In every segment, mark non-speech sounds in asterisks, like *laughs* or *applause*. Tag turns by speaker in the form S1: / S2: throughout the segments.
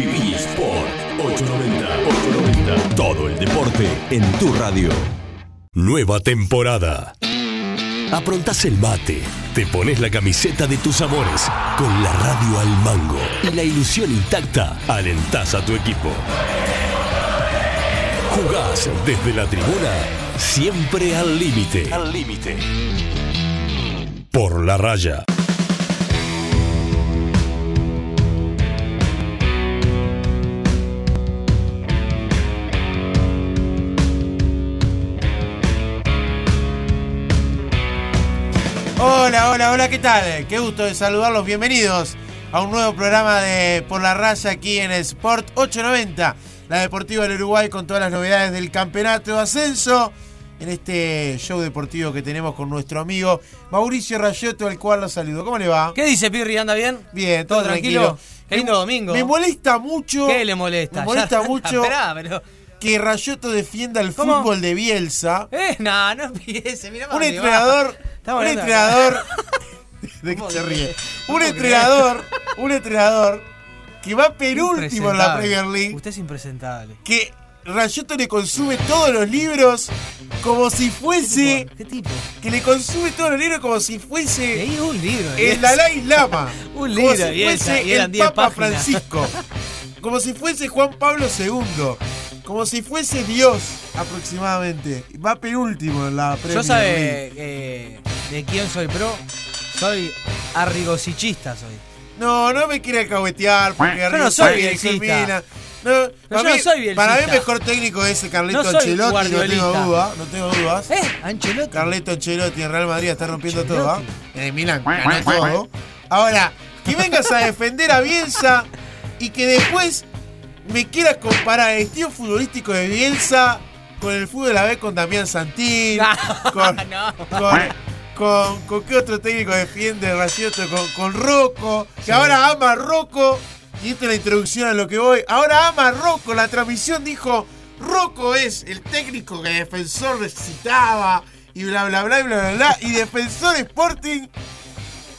S1: Viví Sport 890. 890. Todo el deporte en tu radio. Nueva temporada. Aprontás el mate, te pones la camiseta de tus amores, con la radio al mango y la ilusión intacta, alentás a tu equipo. Jugás desde la tribuna, siempre al límite. Al límite. Por la raya.
S2: Hola, hola, hola, ¿qué tal? Qué gusto de saludarlos, bienvenidos a un nuevo programa de Por la Raya aquí en Sport 890, la deportiva del Uruguay con todas las novedades del campeonato de ascenso, en este show deportivo que tenemos con nuestro amigo Mauricio Rayotto, al cual lo saludo. ¿Cómo le va?
S3: ¿Qué dice Pirri? ¿Anda bien?
S2: Bien, todo,
S3: ¿Todo tranquilo? Qué lindo domingo.
S2: Me molesta mucho.
S3: ¿Qué le molesta?
S2: Me molesta
S3: Ya-
S2: mucho *laughs*
S3: Esperá, pero...
S2: que Rayotto defienda el
S3: ¿Cómo?
S2: fútbol de Bielsa.
S3: Eh, no, no empiece. Mirá
S2: Un entrenador.
S3: va. *laughs*
S2: Un entrenador. *laughs* ¿De qué
S3: ¿Cómo
S2: se ríe?
S3: ¿Cómo
S2: Un entrenador. Un entrenador que va penúltimo en la. Premier League.
S3: Usted es impresentable.
S2: Que Rayotto le consume todos los libros como si fuese.
S3: ¿Qué tipo?
S2: Que le consume todos los libros como si fuese.
S3: Leí un libro.
S2: El. Dalai Lama. *laughs*
S3: Un
S2: como
S3: libro
S2: si
S3: de Bielsa,
S2: fuese
S3: y eran
S2: el
S3: 10
S2: Papa
S3: páginas.
S2: Francisco. *laughs* Como si fuese Juan Pablo II. Como si fuese Dios, aproximadamente. Va penúltimo en la Premier
S3: Yo sabe eh, de quién soy pro. Soy arrigosichista, soy.
S2: No, no me quiere alcahuetear porque
S3: Yo no soy bielcista.
S2: discrimina. No, para,
S3: yo no
S2: mí,
S3: soy bielcista.
S2: para mí mejor técnico es Carleto
S3: No
S2: Ancelotti, no tengo duda, no tengo dudas.
S3: ¿Eh? Ancelotti.
S2: Carleto Ancelotti en Real Madrid está rompiendo
S3: Ancelotti.
S2: todo. ¿ah? En el Milan ganó todo. Ahora, que vengas a defender a Bielsa y que después me quieras comparar el estilo futbolístico de Bielsa con el fútbol de la B con Damián Santín, *laughs* con,
S3: no.
S2: con, con, con qué otro técnico defiende Rayotto, con, con Rocco, que ahora ama a Rocco, y esta es la introducción a lo que voy, ahora ama a Rocco, la transmisión dijo, Rocco es el técnico que Defensor necesitaba, y bla bla bla y bla bla bla, y Defensor Sporting,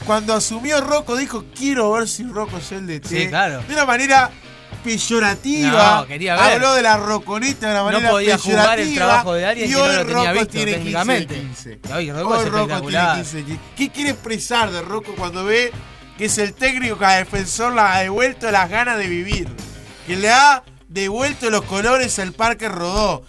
S2: cuando asumió Rocco dijo, quiero ver si Rocco es el DT,
S3: Sí, claro.
S2: de una manera peyorativa,
S3: No, quería ver.
S2: habló de la roconita de una manera
S3: No podía jugar el
S2: peyorativa,
S3: trabajo de alguien
S2: y
S3: que no
S2: hoy
S3: lo tenía
S2: Rocco
S3: visto
S2: tiene 15 de
S3: técnicamente.
S2: 15.
S3: Y hoy Rocco
S2: Hoy
S3: es
S2: Rocco tiene 15 de 15. ¿Qué quiere expresar de Rocco cuando ve que es el técnico que a defensor le ha devuelto las ganas de vivir? Que le ha devuelto los colores al Parque Rodó.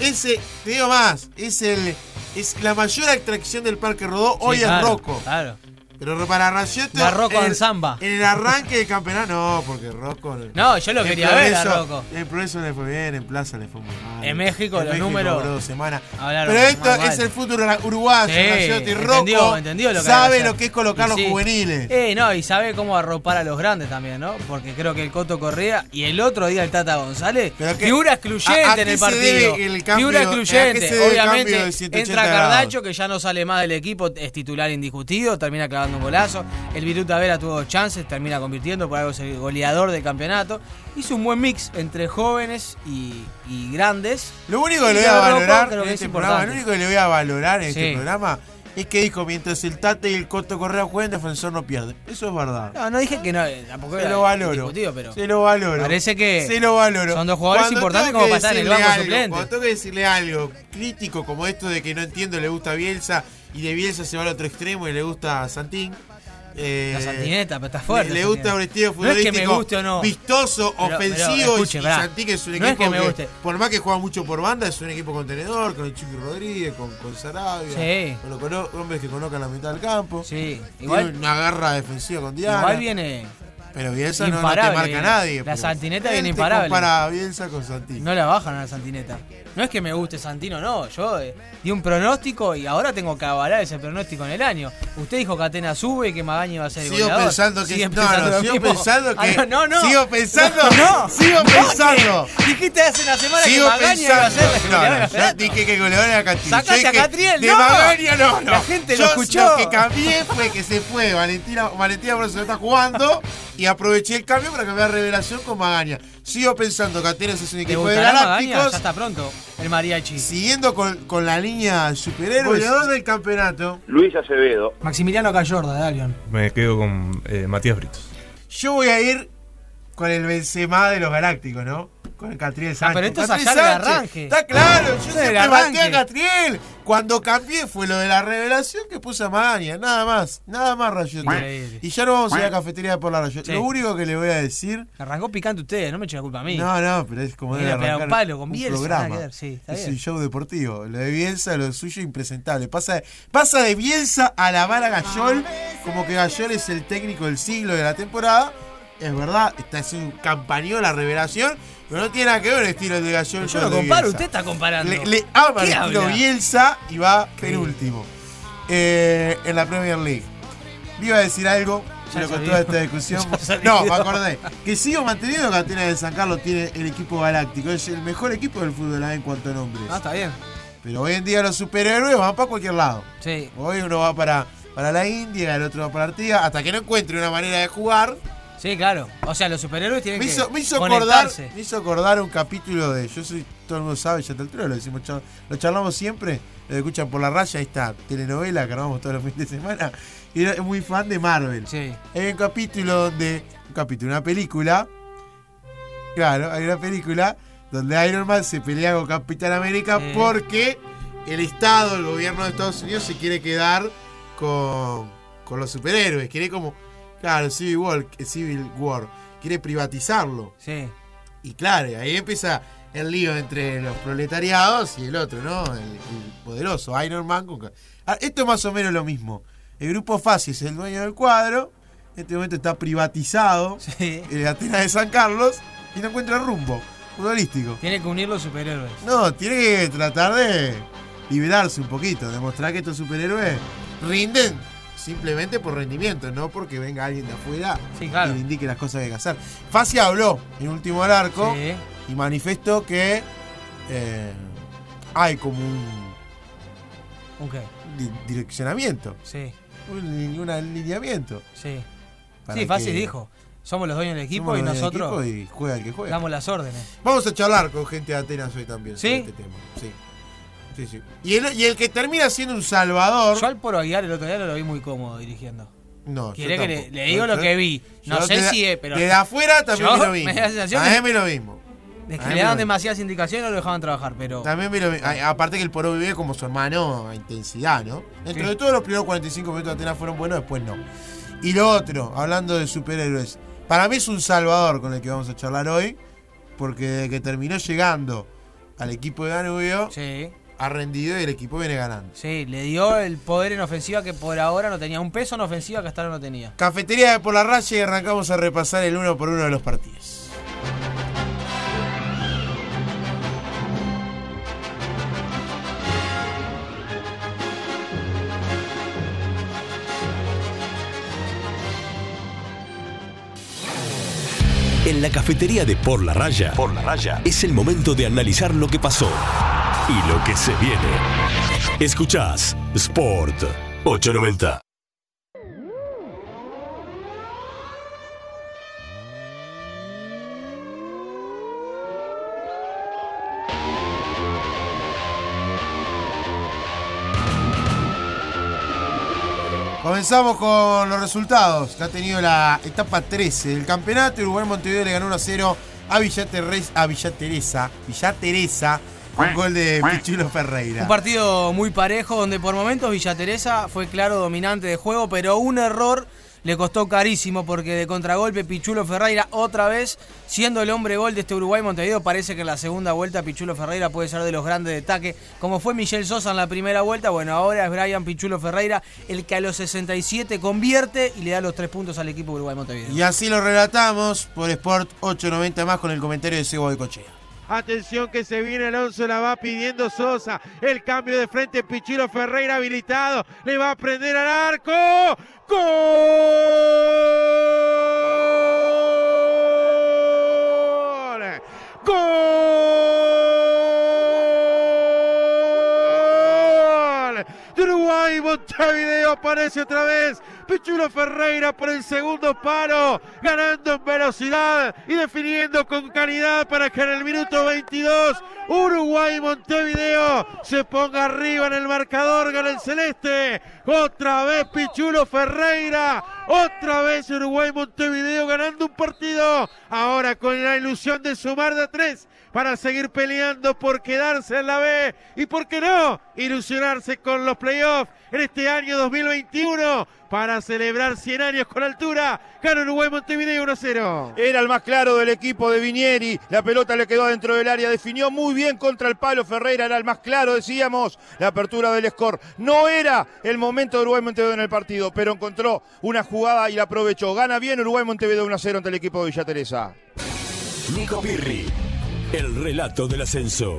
S2: Ese, te digo más, es el es la mayor atracción del Parque Rodó
S3: Sí,
S2: hoy es Rocco.
S3: Claro.
S2: Pero para Rayotto.
S3: Va Rocco
S2: en
S3: en samba.
S2: En el arranque del campeonato, no, porque Rocco.
S3: No, yo lo quería ver a Rocco.
S2: En Progreso le fue bien, en Plaza le fue muy mal.
S3: En México
S2: En
S3: los
S2: México
S3: números
S2: semanas.
S3: hablaron
S2: Pero esto
S3: mal.
S2: es el fútbol uruguayo,
S3: Sí,
S2: y Rocco
S3: entendió lo que
S2: sabe lo que es colocar
S3: Y
S2: los
S3: sí.
S2: juveniles.
S3: Eh, no, y sabe cómo arropar a los grandes también, ¿no? Porque creo que el Coto Correa y el otro día el Tata González,
S2: Pero que-
S3: figura excluyente
S2: ¿a- a
S3: en el partido.
S2: el cambio-
S3: figura excluyente. Obviamente
S2: cambio de 180
S3: entra Cardacho, que ya no sale más del equipo, es titular indiscutido, termina clavando un golazo. El Viruta Vera tuvo chances, termina convirtiendo, por algo es el goleador del campeonato. Hizo un buen mix entre jóvenes y, y grandes.
S2: Lo único que
S3: Y
S2: le voy a valorar en este programa, lo único que le voy a valorar en este programa es que dijo mientras el Tate y el Coto Correa jueguen, defensor no pierde. Eso es verdad.
S3: No, no dije que no, eh, tampoco
S2: Se lo valoro.
S3: pero
S2: Se lo valoro.
S3: Parece que
S2: Se lo valoro.
S3: son dos jugadores
S2: Cuando
S3: importantes como estar en el banco
S2: algo,
S3: suplente.
S2: Cuando tengo que decirle algo crítico como esto de que no entiendo, le gusta Bielsa y de Bielsa se va al otro extremo y le gusta Santín. Eh,
S3: La Santineta, pero está fuerte.
S2: Le, gusta un estilo
S3: No es
S2: futbolístico
S3: que me guste o no.
S2: vistoso,
S3: Pero-
S2: ofensivo
S3: pero,
S2: y-
S3: escuche,
S2: y, que es un
S3: No es
S2: equipo
S3: que me guste.
S2: por más que juega mucho por banda, es un equipo contenedor con el Chiqui Rodríguez, con, con Sarabia,
S3: Sí.
S2: con los hombres que conozcan la mitad del campo.
S3: Sí,
S2: Igual, una garra defensiva con Diana.
S3: igual viene.
S2: Pero Bielsa no, no te marca
S3: viene.
S2: nadie.
S3: La Santineta viene imparable.
S2: a Bielsa con.
S3: No la bajan a la Santineta. No es que me guste Santino, no. Yo eh, di un pronóstico y ahora tengo que avalar ese pronóstico en el año. Usted dijo que Atena sube y que Magaña va a ser el
S2: Sigo
S3: goleador.
S2: pensando que no,
S3: pensando
S2: no,
S3: lo
S2: sigo
S3: mismo.
S2: pensando
S3: Ah,
S2: que
S3: no, no, no.
S2: sigo pensando,
S3: no,
S2: sigo pensando.
S3: que Dijiste hace una semana
S2: Sigo
S3: que Magaña iba a ser
S2: pensando.
S3: el
S2: No,
S3: goleador
S2: no, yo dije que el goleador era Catriel.
S3: Sacaste a Catriel,
S2: De. Magaña no, no.
S3: La gente lo
S2: Yo
S3: escuchó.
S2: Lo que cambié fue que se fue Valentina, Valentina por eso está jugando y aproveché el cambio para cambiar revelación con Magaña. Sigo pensando que Atenas es un
S3: ¿Te
S2: equipo de galácticos.
S3: Ya está pronto. El mariachi.
S2: Siguiendo con, con la línea superhéroes. Goleador del campeonato.
S4: Luis Acevedo.
S3: Maximiliano Cayorda, de Albion.
S5: Me quedo con eh, Matías Britos.
S2: Yo voy a ir con el Benzema de los Galácticos, ¿no? Con el Catriel Sánchez.
S3: Ah, pero esto es allá
S2: Sánchez.
S3: arranque.
S2: Está claro, yo
S3: es
S2: siempre
S3: del
S2: maté a
S3: arranque.
S2: Catriel. Cuando cambié fue lo de la revelación que puse a Magaña. Nada más, nada más.
S3: Increíble.
S2: Y ya no vamos a ir a la cafetería por la Rayote.
S3: Sí.
S2: Lo único que le voy a decir.
S3: Arrancó picante ustedes, no me echen la culpa a mí.
S2: No, no, pero es como
S3: Viene
S2: debe
S3: a pegar un
S2: arrancar
S3: palo con
S2: un
S3: Bielsa,
S2: programa.
S3: sí, está
S2: es
S3: bien.
S2: un show deportivo. Lo de Bielsa, lo suyo impresentable. Pasa, pasa de Bielsa a lavar a Gallol, como que Gallol es el técnico del siglo de la temporada. Es verdad, está haciendo un campañón la revelación, pero no tiene nada que ver el estilo de Gallol
S3: Yo no comparo,
S2: Bielsa.
S3: usted está comparando.
S2: Le, le ama el
S3: ¿Qué
S2: estilo
S3: habla?
S2: Bielsa y va penúltimo. Eh, en la Premier League. Le iba a decir algo, pero con toda esta discusión. *laughs* No, me acordé. Que sigo manteniendo que Atenas de San Carlos tiene el equipo galáctico. Es el mejor equipo del fútbol ¿eh? en cuanto a nombres.
S3: Ah, está bien.
S2: Pero hoy en día los superhéroes van para cualquier lado.
S3: Sí.
S2: Hoy uno va para, para la India, el otro va para Artigas, hasta que no encuentre una manera de jugar.
S3: Sí, claro. O sea, los superhéroes tienen
S2: Me
S3: que
S2: me hizo acordar, me hizo acordar un capítulo de Yo soy, todo el mundo sabe, ya te altura, lo decimos, lo charlamos siempre, lo escuchan por la raya, está, telenovela que armamos todos los fines de semana. Y era muy fan de Marvel.
S3: Sí.
S2: Hay un capítulo donde, un capítulo, una película, claro, hay una película donde Iron Man se pelea con Capitán América
S3: Sí.
S2: porque el Estado, el gobierno de Estados Unidos se quiere quedar con, con los superhéroes, quiere como, claro, Civil War, Civil War, quiere privatizarlo.
S3: Sí.
S2: Y claro, ahí empieza el lío entre los proletariados y el otro, ¿no? El, el poderoso Iron Man. Con... Ah, Esto es más o menos lo mismo. El grupo Fácil es el dueño del cuadro. En este momento está privatizado.
S3: Sí.
S2: El Atenas de San Carlos. Y no encuentra rumbo futbolístico.
S3: Tiene que unir los superhéroes.
S2: No, tiene que tratar de liberarse un poquito. Demostrar que estos superhéroes rinden simplemente por rendimiento. No porque venga alguien de afuera
S3: Sí, claro.
S2: y le indique las cosas que hay que hacer. Fácil habló en último al arco
S3: Sí.
S2: y manifestó que eh, hay como un
S3: ¿Un qué?
S2: di- direccionamiento,
S3: Sí.
S2: un, un alineamiento.
S3: Sí. Sí,
S2: que
S3: dijo. Somos los dueños del equipo
S2: somos
S3: y nosotros
S2: equipo y juega el que juega.
S3: damos las órdenes.
S2: Vamos a charlar con gente de Atenas hoy también
S3: ¿Sí?
S2: sobre este tema. Sí. Sí, sí. Y, el, y el que termina siendo un salvador.
S3: Yo al Poro Aguilar el otro día no lo vi muy cómodo dirigiendo.
S2: no, yo
S3: que le, digo lo que vi. No sé si es, pero
S2: Desde afuera también *laughs* me lo mismo.
S3: me da la sensación
S2: a
S3: que-
S2: mí me lo mismo.
S3: es que le daban demasiadas indicaciones no lo dejaban trabajar, pero
S2: También me lo mismo. Aparte que el Poro vive como su hermano a intensidad, ¿no? Dentro
S3: Sí.
S2: de todos los primeros 45 minutos de Atenas fueron buenos, después no. Y lo otro, hablando de superhéroes. Para mí es un salvador con el que vamos a charlar hoy. Porque desde que terminó llegando al equipo de Danubio,
S3: sí,
S2: ha rendido y el equipo viene ganando.
S3: sí, le dio el poder en ofensiva que por ahora no tenía. Un peso en ofensiva que hasta ahora no tenía.
S2: Cafetería de por la raya y arrancamos a repasar el uno por uno de los partidos.
S1: En la cafetería de Por la Raya, Por la Raya, es el momento de analizar lo que pasó y lo que se viene. Escuchás Sport 890.
S2: Comenzamos con los resultados que ha tenido la etapa 13 del campeonato. Uruguay Montevideo le ganó 1 a 0 a Villa, Terres- a Villa Teresa. Villa Teresa con gol de Pichulo Ferreira.
S3: Un partido muy parejo donde por momentos Villa Teresa fue claro dominante de juego, pero un error le costó carísimo porque de contragolpe Pichulo Ferreira otra vez, siendo el hombre gol de este Uruguay Montevideo, parece que en la segunda vuelta Pichulo Ferreira puede ser de los grandes de ataque, como fue Michel Sosa en la primera vuelta, bueno, ahora es Brian Pichulo Ferreira el que a los 67 convierte y le da los tres puntos al equipo Uruguay Montevideo.
S2: Y así lo relatamos por Sport 890 más con el comentario de Sebo de Cochea.
S4: Atención que se viene Alonso, la va pidiendo Sosa. El cambio de frente, Pichiro Ferreira habilitado. Le va a prender al arco. ¡Gol! ¡Gol! De Uruguay, Montevideo aparece otra vez. Pichulo Ferreira por el segundo paro, ganando en velocidad y definiendo con calidad para que en el minuto 22 Uruguay Montevideo se ponga arriba en el marcador, gana el celeste. Otra vez Pichulo Ferreira
S2: Otra vez Uruguay Montevideo ganando un partido. Ahora con la ilusión de sumar de tres para seguir peleando por quedarse en la B y, ¿por qué no?, ilusionarse con los playoffs en este año 2021 para celebrar 100 años con altura. Gana Uruguay Montevideo 1-0.
S5: Era el más claro del equipo de Vinieri. La pelota le quedó dentro del área. Definió muy bien contra el palo Ferreira. Era el más claro, decíamos. La apertura del score. No era el momento de Uruguay Montevideo en el partido, pero encontró una jugada y la aprovechó. Gana bien Uruguay Montevideo 1-0 ante el equipo de Villa Teresa.
S1: Nico Pirri, el relato del ascenso.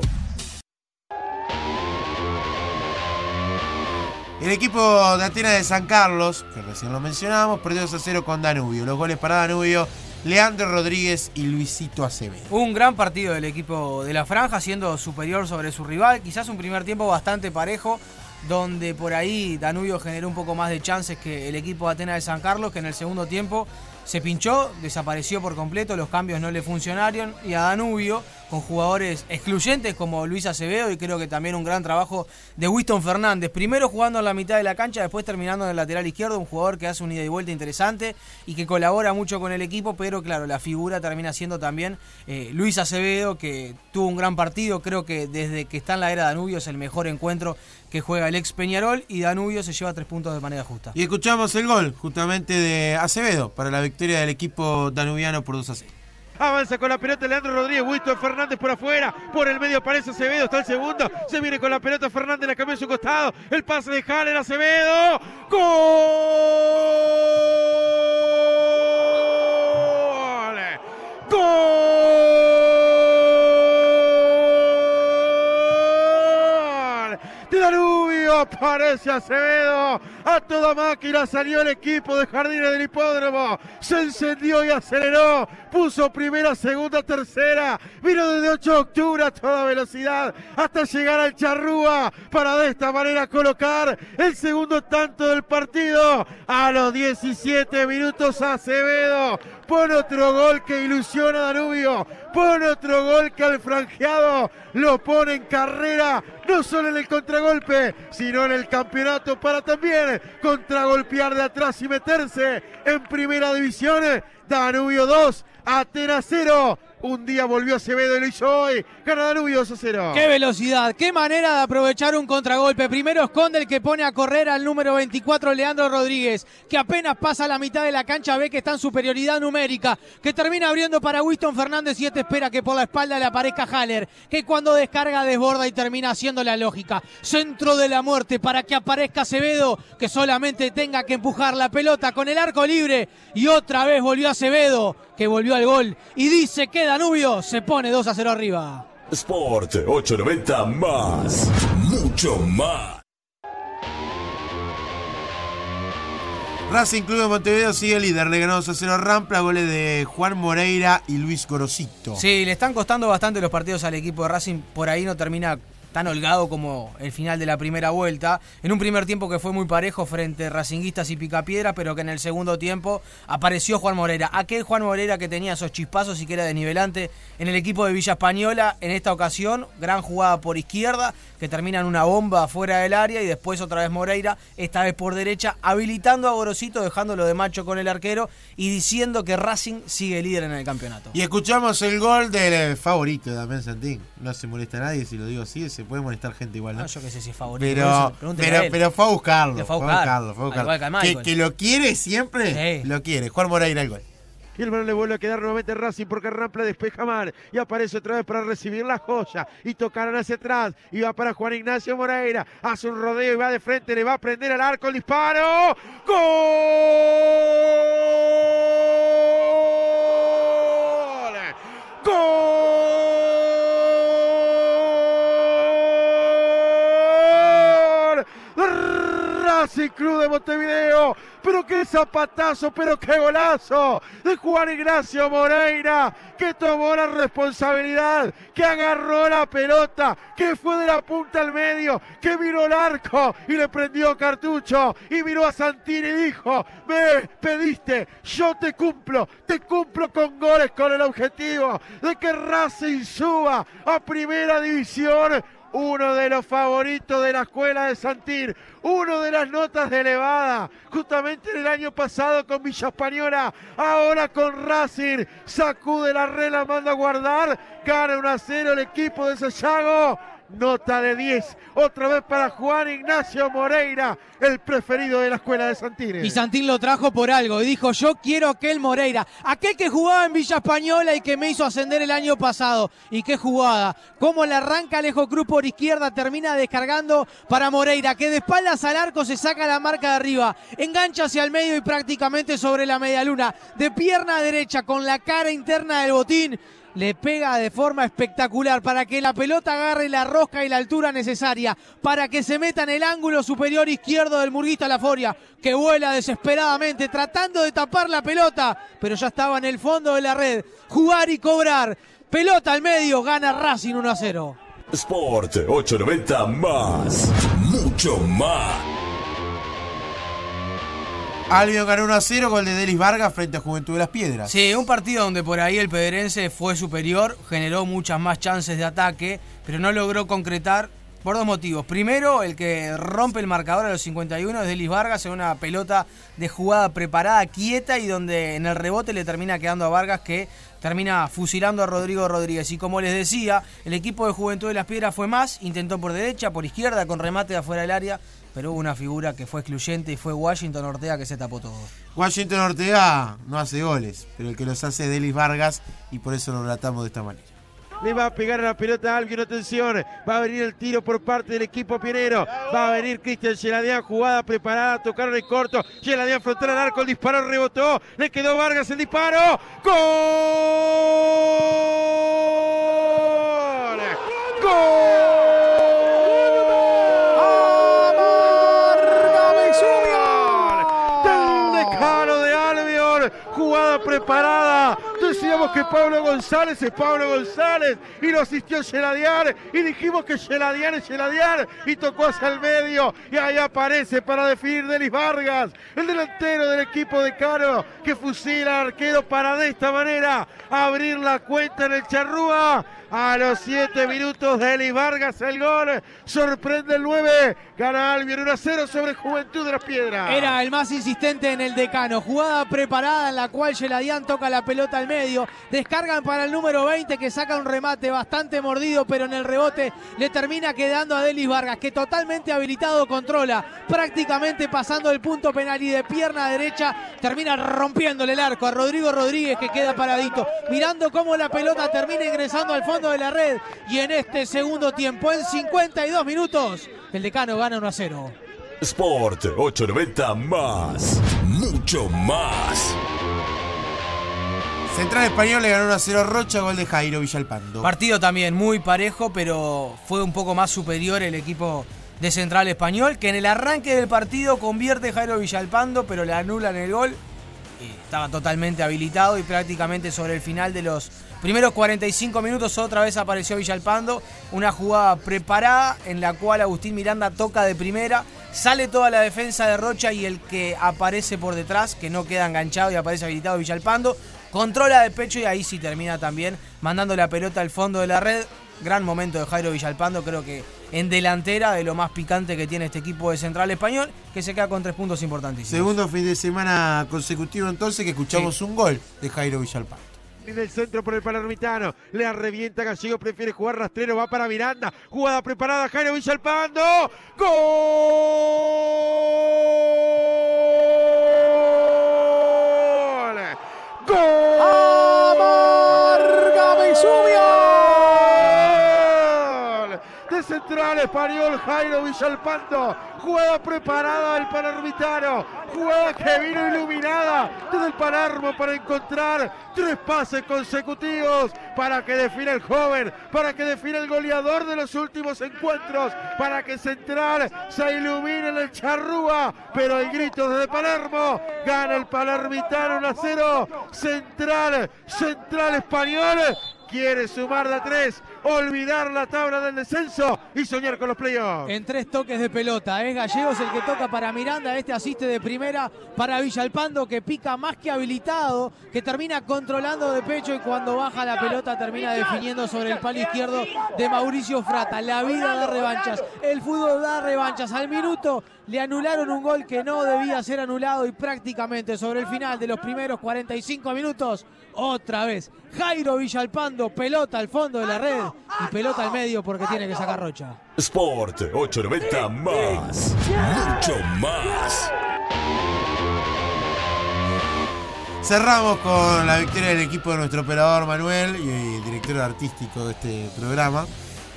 S6: El equipo de Atenas de San Carlos, que recién lo mencionamos, perdió 2 a 0 con Danubio. Los goles para Danubio, Leandro Rodríguez y Luisito Acevedo.
S3: Un gran partido del equipo de la Franja, siendo superior sobre su rival. Quizás un primer tiempo bastante parejo, donde por ahí Danubio generó un poco más de chances que el equipo de Atenas de San Carlos, que en el segundo tiempo se pinchó, desapareció por completo, los cambios no le funcionaron y a Danubio, con jugadores excluyentes como Luis Acevedo y creo que también un gran trabajo de Winston Fernández, primero jugando en la mitad de la cancha, después terminando en el lateral izquierdo, un jugador que hace un ida y vuelta interesante y que colabora mucho con el equipo, pero claro, la figura termina siendo también eh, Luis Acevedo, que tuvo un gran partido, creo que desde que está en la era Danubio es el mejor encuentro que juega el ex Peñarol y Danubio se lleva tres puntos de manera justa.
S6: Y escuchamos el gol justamente de Acevedo para la victoria del equipo danubiano por 2 a 0.
S2: Avanza con la pelota Leandro Rodríguez, Winston Fernández por afuera, por el medio aparece Acevedo, está el segundo, se viene con la pelota Fernández, la cambió a su costado, el pase de Haller, Acevedo, gol, gol, de Danubio, aparece Acevedo, a toda máquina salió el equipo de Jardines del Hipódromo, se encendió y aceleró, puso primera, segunda, tercera, vino desde 8 de octubre a toda velocidad hasta llegar al Charrúa para de esta manera colocar el segundo tanto del partido. A los 17 minutos Acevedo pone otro gol que ilusiona a Danubio, pone otro gol que al franjeado lo pone en carrera, no solo en el contragolpe, sino en el campeonato para también contragolpear de atrás y meterse en primera división. Danubio 2, Atenas 0. Un día volvió Acevedo y lo hizo hoy. Gana Danubio 2 a 0.
S7: Qué velocidad, qué manera de aprovechar un contragolpe. Primero esconde el que pone a correr al número 24, Leandro Rodríguez, que apenas pasa la mitad de la cancha, ve que está en superioridad numérica, que termina abriendo para Winston Fernández y este espera que por la espalda le aparezca Haller, que cuando descarga desborda y termina haciendo la lógica. Centro de la muerte para que aparezca Acevedo, que solamente tenga que empujar la pelota con el arco libre. Y otra vez volvió Acevedo, que volvió al gol y dice que Danubio se pone 2 a 0 arriba.
S1: Sport 890 más, mucho más.
S6: Racing Club de Montevideo sigue líder, le ganó 2 a 0 Rampla, goles de Juan Moreira y Luis Gorosito.
S3: Sí, le están costando bastante los partidos al equipo de Racing, por ahí no termina tan holgado como el final de la primera vuelta. En un primer tiempo que fue muy parejo frente a Racinguistas y Picapiedra, pero que en el segundo tiempo apareció Juan Moreira. Aquel Juan Moreira que tenía esos chispazos y que era desnivelante en el equipo de Villa Española. En esta ocasión, gran jugada por izquierda, que termina en una bomba fuera del área y después otra vez Moreira, esta vez por derecha, habilitando a Gorosito, dejándolo de macho con el arquero y diciendo que Racing sigue líder en el campeonato.
S6: Y escuchamos el gol del favorito de Damián Santín. No se molesta nadie si lo digo así, se puede molestar gente igual, ¿no?
S3: No, yo qué sé si es favorito.
S6: Pero, pero, pero fue a buscarlo. Fue a
S3: fue a buscar.
S6: buscarlo, fue a
S3: Al
S6: buscarlo.
S3: igual que a
S6: Que,
S3: Michael.
S6: que lo quiere siempre,
S3: Sí.
S6: lo quiere. Juan Moreira el gol.
S2: Y el balón le vuelve a quedar nuevamente Racing porque Rampla despeja mal. Y aparece otra vez para recibir la joya. Y tocaron hacia atrás. Y va para Juan Ignacio Moreira. Hace un rodeo y va de frente. Le va a prender al arco el disparo. ¡Gol! ¡Gol! Racing Club de Montevideo. Pero qué zapatazo, pero qué golazo de Juan Ignacio Moreira, que tomó la responsabilidad, que agarró la pelota, que fue de la punta al medio, que miró el arco y le prendió cartucho y miró a Santini y dijo, me pediste, yo te cumplo, te cumplo con goles con el objetivo de que Racing suba a primera división uno de los favoritos de la escuela de Santir, uno de las notas de elevada, justamente en el año pasado con Villa Española, ahora con Racing, sacude la red, la manda a guardar, gana 1 a 0 el equipo de Sayago. Nota de 10, otra vez para Juan Ignacio Moreira, el preferido de la escuela de Santines.
S3: Y Santín lo trajo por algo y dijo, yo quiero aquel Moreira, aquel que jugaba en Villa Española y que me hizo ascender el año pasado. Y qué jugada, cómo le arranca Alejo Cruz por izquierda, termina descargando para Moreira, que de espaldas al arco se saca la marca de arriba, engancha hacia el medio y prácticamente sobre la media luna, de pierna derecha con la cara interna del botín le pega de forma espectacular para que la pelota agarre la rosca y la altura necesaria, para que se meta en el ángulo superior izquierdo del Murguista Laforia, que vuela desesperadamente tratando de tapar la pelota, pero ya estaba en el fondo de la red. Jugar y cobrar. Pelota al medio, gana Racing 1 a 0.
S1: Sport 890 más, mucho más.
S8: Albion ganó 1 a 0 con el de Delis Vargas frente a Juventud de las Piedras.
S9: Sí, un partido donde por ahí el Pedrense fue superior, generó muchas más chances de ataque, pero no logró concretar por dos motivos. Primero, el que rompe el marcador a los 51 es Delis Vargas en una pelota de jugada preparada, quieta y donde en el rebote le termina quedando a Vargas que termina fusilando a Rodrigo Rodríguez. Y como les decía, el equipo de Juventud de las Piedras fue más, intentó por derecha, por izquierda, con remate de afuera del área, pero hubo una figura que fue excluyente y fue Washington Ortega que se tapó todo.
S8: Washington Ortega no hace goles, pero el que los hace es Delis Vargas y por eso lo relatamos de esta manera.
S2: Le va a pegar a la pelota a alguien, atención. Va a venir el tiro por parte del equipo Pienero. Va a venir Cristian Geladián, jugada preparada, tocaron el corto. Geladián frontal al arco, el disparo rebotó. Le quedó Vargas el disparo. ¡Gol! ¡Gol! Preparada. Decíamos que Pablo González es Pablo González y lo asistió Geladiar y dijimos que Geladiar es Geladiar y tocó hacia el medio y ahí aparece para definir Delis Vargas, el delantero del equipo de Caro que fusila al arquero para de esta manera abrir la cuenta en el Charrúa. A los 7 minutos Delis Vargas el gol, sorprende el 9, gana Albion 1 a 0 sobre Juventud de las Piedras.
S3: Era el más insistente en el decano. Jugada preparada en la cual Geladián toca la pelota al medio. Descargan para el número 20 que saca un remate bastante mordido, pero en el rebote le termina quedando a Delis Vargas, que totalmente habilitado controla, prácticamente pasando el punto penal y de pierna derecha termina rompiéndole el arco a Rodrigo Rodríguez que queda paradito, mirando cómo la pelota termina ingresando al fondo de la red. Y en este segundo tiempo, en 52 minutos, el decano gana 1 a 0.
S1: Sport 890 más, mucho más.
S8: Central Español le ganó 1 a 0 a Rocha, gol de Jairo Villalpando.
S9: Partido también muy parejo, pero fue un poco más superior el equipo de Central Español, que en el arranque del partido convierte Jairo Villalpando, pero le anulan el gol. Y estaba totalmente habilitado y prácticamente sobre el final de los primeros 45 minutos otra vez apareció Villalpando. Una jugada preparada en la cual Agustín Miranda toca de primera. Sale toda la defensa de Rocha y el que aparece por detrás, que no queda enganchado y aparece habilitado Villalpando, controla de pecho y ahí sí termina también mandando la pelota al fondo de la red. Gran momento de Jairo Villalpando, creo que en delantera de lo más picante que tiene este equipo de Central Español, que se queda con tres puntos importantísimos.
S8: Segundo fin de semana consecutivo entonces que escuchamos un gol de Jairo Villalpando.
S2: En el centro por el palermitano. Le revienta Gallego, prefiere jugar rastrero, va para Miranda. Jugada preparada, Jairo Villalpando. ¡Gol! ¡Gol!
S3: ¡Amarga
S2: ¡Gol! De Español, Jairo Villalpando. Jugada preparada del Palermitano. Jugada que vino iluminada desde el Palermo para encontrar tres pases consecutivos para que defina el joven, para que defina el goleador de los últimos encuentros, para que Central se ilumine en el Charrúa. Pero el grito desde Palermo gana el Palermitano 1 a 0. Central, Central Español quiere sumar de a tres olvidar la tabla del descenso y soñar con los playoffs.
S3: En tres toques de pelota, es Gallegos el que toca para Miranda, este asiste de primera para Villalpando que pica más que habilitado, que termina controlando de pecho y cuando baja la pelota termina definiendo sobre el palo izquierdo de Mauricio Frata. La vida da revanchas, el fútbol da revanchas. Al minuto le anularon un gol que no debía ser anulado y prácticamente sobre el final de los primeros 45 minutos, otra vez Jairo Villalpando, pelota al fondo de la red y pelota al medio porque tiene que sacar Rocha.
S1: Sport 890 más. Mucho más.
S10: Cerramos con la victoria del equipo de nuestro operador Manuel y director artístico de este programa.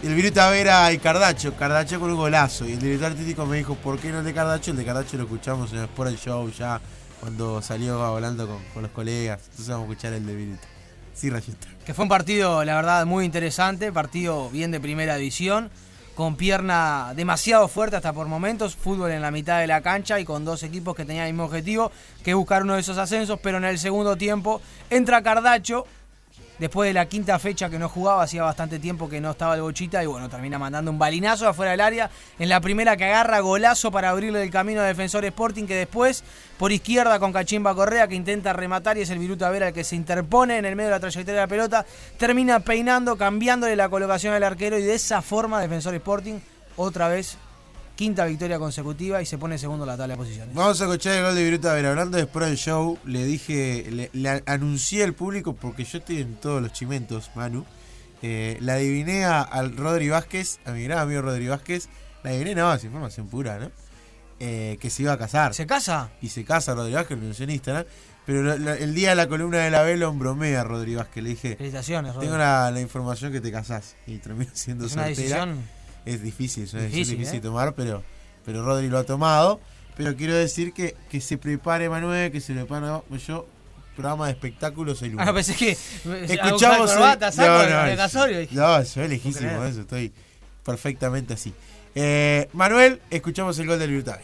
S10: El Viruta Vera y Cardacho, Cardacho con un golazo. Y el director artístico me dijo, ¿por qué no el de Cardacho? El de Cardacho lo escuchamos en el Sport Show ya cuando salió hablando con, los colegas. Entonces vamos a escuchar el de. Sí, Rayita.
S11: Que fue un partido, la verdad, muy interesante, partido bien de primera división, con pierna demasiado fuerte hasta por momentos, fútbol en la mitad de la cancha y con dos equipos que tenían el mismo objetivo, que buscar uno de esos ascensos, pero en el segundo tiempo entra Cardacho, después de la quinta fecha que no jugaba, hacía bastante tiempo que no estaba el Bochita y bueno, termina mandando un balinazo afuera del área, en la primera que agarra golazo para abrirle el camino a Defensor Sporting, que después por izquierda con Cachimba Correa que intenta rematar y es el Viruta Vera el que se interpone en el medio de la trayectoria de la pelota, termina peinando, cambiándole la colocación al arquero y de esa forma Defensor Sporting otra vez quinta victoria consecutiva y se pone segundo en la tabla de posiciones.
S10: Vamos a escuchar el gol de Viruta Vera. Hablando después del show, le dije, le, le anuncié al público, porque yo estoy en todos los chimentos, Manu. Eh, la adiviné a- al Rodri Vázquez, a mi gran amigo Rodri Vázquez. La adiviné, no, es información pura, ¿no? Eh, que se iba a casar.
S11: ¿Se casa?
S10: y se casa Rodri Vázquez, lo en Instagram. Pero lo- lo- el día de la columna de la vela bromea a Rodri Vázquez. Le dije,
S11: Felicitaciones, Rodri.
S10: tengo la, la información que te casás. Y termino siendo
S11: Es una
S10: soltera.
S11: decisión
S10: Es difícil, es
S11: Difícil, ¿eh?
S10: tomar, pero, pero Rodri lo ha tomado. Pero quiero decir que, que se prepare Manuel, que se prepare yo. Programa de espectáculos el lunes.
S11: Ah, pensé que
S10: Escuchamos. el-
S11: corbata, saco,
S10: no, no,
S11: dije,
S10: no, soy lejísimo eso, estoy perfectamente así. Eh, Manuel, escuchamos el gol del Virtual.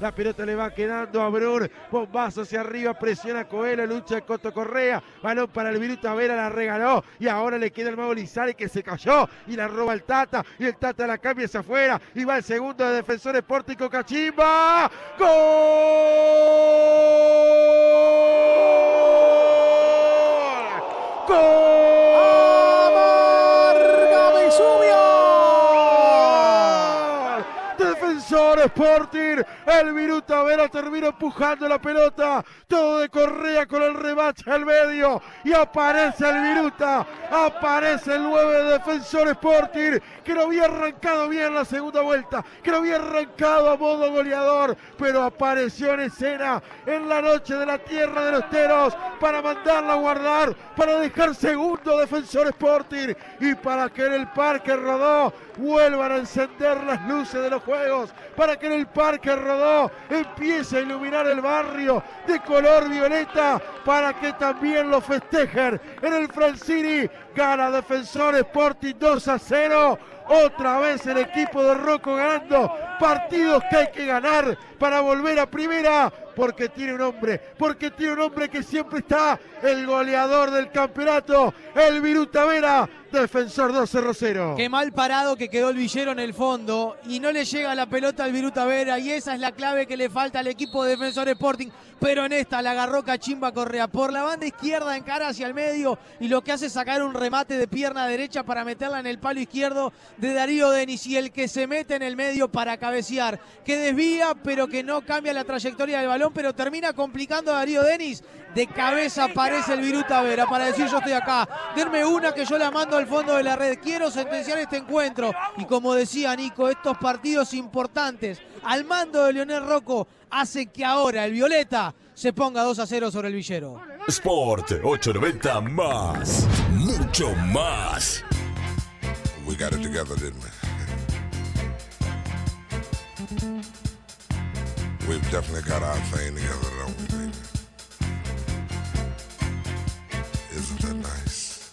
S2: La pelota le va quedando a Brun. Bombazo hacia arriba, presiona Coelho, lucha Coto Correa. Balón para el Viruta Vera, la regaló. Y ahora le queda el Mago Lizari que se cayó y la roba el Tata. Y el Tata la cambia hacia afuera. Y va el segundo de Defensor Espórtico Cachimba. ¡Gol! ¡Gol! Sporting, el Viruta Vera termina empujando la pelota, todo de Correa con el remate al medio. Y aparece el Viruta, aparece el 9 de Defensor Sporting, que no había arrancado bien la segunda vuelta, que no había arrancado a modo goleador, pero apareció en escena en la noche de la tierra de los teros para mandarla a guardar, para dejar segundo Defensor Sporting. Y para que en el Parque Rodó vuelvan a encender las luces de los juegos, para que en el Parque Rodó empiece a iluminar el barrio de color violeta, para que también lo festejen en el Francini. Gana Defensor Sporting 2 a 0. Otra vez el equipo de Rocco ganando partidos que hay que ganar para volver a primera. Porque tiene un hombre, porque tiene un hombre que siempre está, el goleador del campeonato, el Viruta Vera, defensor 2-0-0.
S3: Qué mal parado que quedó el Villero en el fondo y no le llega la pelota al Viruta Vera y esa es la clave que le falta al equipo de Defensor Sporting. Pero en esta la agarró Cachimba Correa por la banda izquierda en cara hacia el medio y lo que hace es sacar un remate de pierna derecha para meterla en el palo izquierdo de Darío Denis y el que se mete en el medio para cabecear, que desvía pero que no cambia la trayectoria del balón pero termina complicando a Darío Denis. De cabeza aparece el Viruta Vera para decir yo estoy acá. Denme una que yo la mando al fondo de la red. Quiero sentenciar este encuentro. Y como decía Nico, estos partidos importantes al mando de Leonel Rocco hacen que ahora el Violeta se ponga 2 a 0 sobre el Villero.
S1: Sport 890 más. Mucho más.
S12: We got it together, didn't we? We've definitely got our thing together, don't we, baby? Isn't that nice?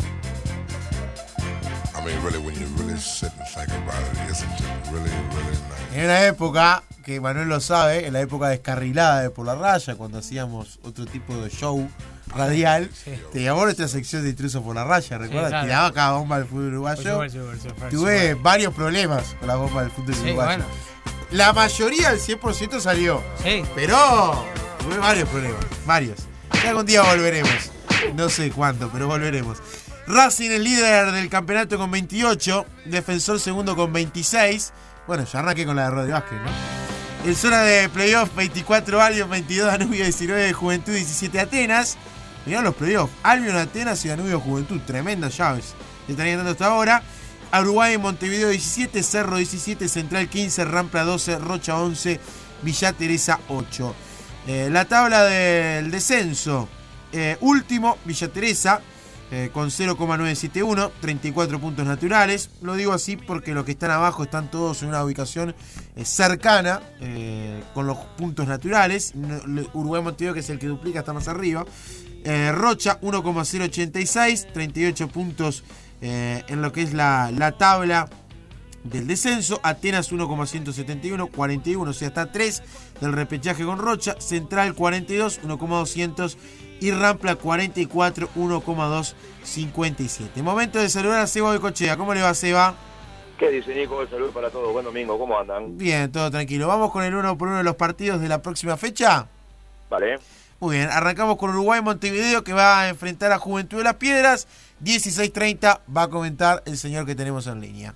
S12: I mean, really, when you really sit and think about it, isn't it really, really nice?
S10: En una época, que Manuel lo sabe, en la época descarrilada de Por la Raya, cuando hacíamos otro tipo de show
S2: radial, teníamos nuestra sección de intrusos por la raya, ¿recuerdas?
S3: claro.
S2: Tiraba cada bomba del fútbol
S3: Por
S2: uruguayo.
S3: supuesto, por supuesto, por
S2: Tuve varios problemas con la bomba del fútbol
S3: Sí,
S2: uruguayo.
S3: bueno.
S2: La mayoría, el 100% salió.
S3: Sí.
S2: Pero tuve varios problemas, varios. Ya algún día volveremos. No sé cuánto, pero volveremos. Racing es líder del campeonato con 28, Defensor segundo con 26. Bueno, ya arranqué con la de Rodri Vázquez, ¿no? En zona de playoff, 24 Albion, 22 Danubio, 19 Juventud, 17 Atenas. Mirá los playoffs. Albion, Atenas y Danubio Juventud. Tremendas llaves. que están dando hasta ahora. A Uruguay, Montevideo 17, Cerro 17, Central 15, Rampla 12, Rocha 11, Villa Teresa 8. Eh, la tabla del descenso. eh, último, Villa Teresa, eh, con 0,971, 34 puntos naturales. Lo digo así porque los que están abajo están todos en una ubicación eh, cercana eh, con los puntos naturales. Uruguay Montevideo, que es el que duplica, está más arriba. Rocha 1,086, 38 puntos en lo que es la, la tabla del descenso. Atenas 1,171, 41, o sea, está 3 del repechaje con Rocha. Central 42, 1,200. Y Rampla 44, 1,257. Momento de saludar a Seba de Cochea. ¿Cómo le va, Seba?
S13: ¿Qué dice Nico? Salud para todos. Buen domingo. ¿Cómo andan?
S2: Bien, todo tranquilo. ¿Vamos con el uno por uno de los partidos de la próxima fecha?
S13: Vale.
S2: Muy bien, arrancamos con Uruguay Montevideo que va a enfrentar a Juventud de las Piedras. 16.30 va a comentar el señor que tenemos en línea.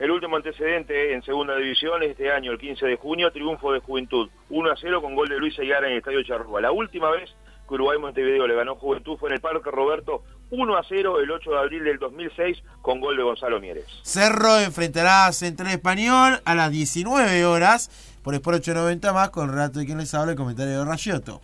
S13: El último antecedente en segunda división este año, el 15 de junio, triunfo de Juventud. 1 a 0 con gol de Luis Ayala en el Estadio Charrúa. La última vez que Uruguay Montevideo le ganó Juventud fue en el Parque Roberto 1 a 0 el 8 de abril del 2006 con gol de Gonzalo Mieres.
S2: Cerro enfrentará a Central Español a las 19 horas por Sport 890 más con el relato de quien les habla el comentario de Rayotto.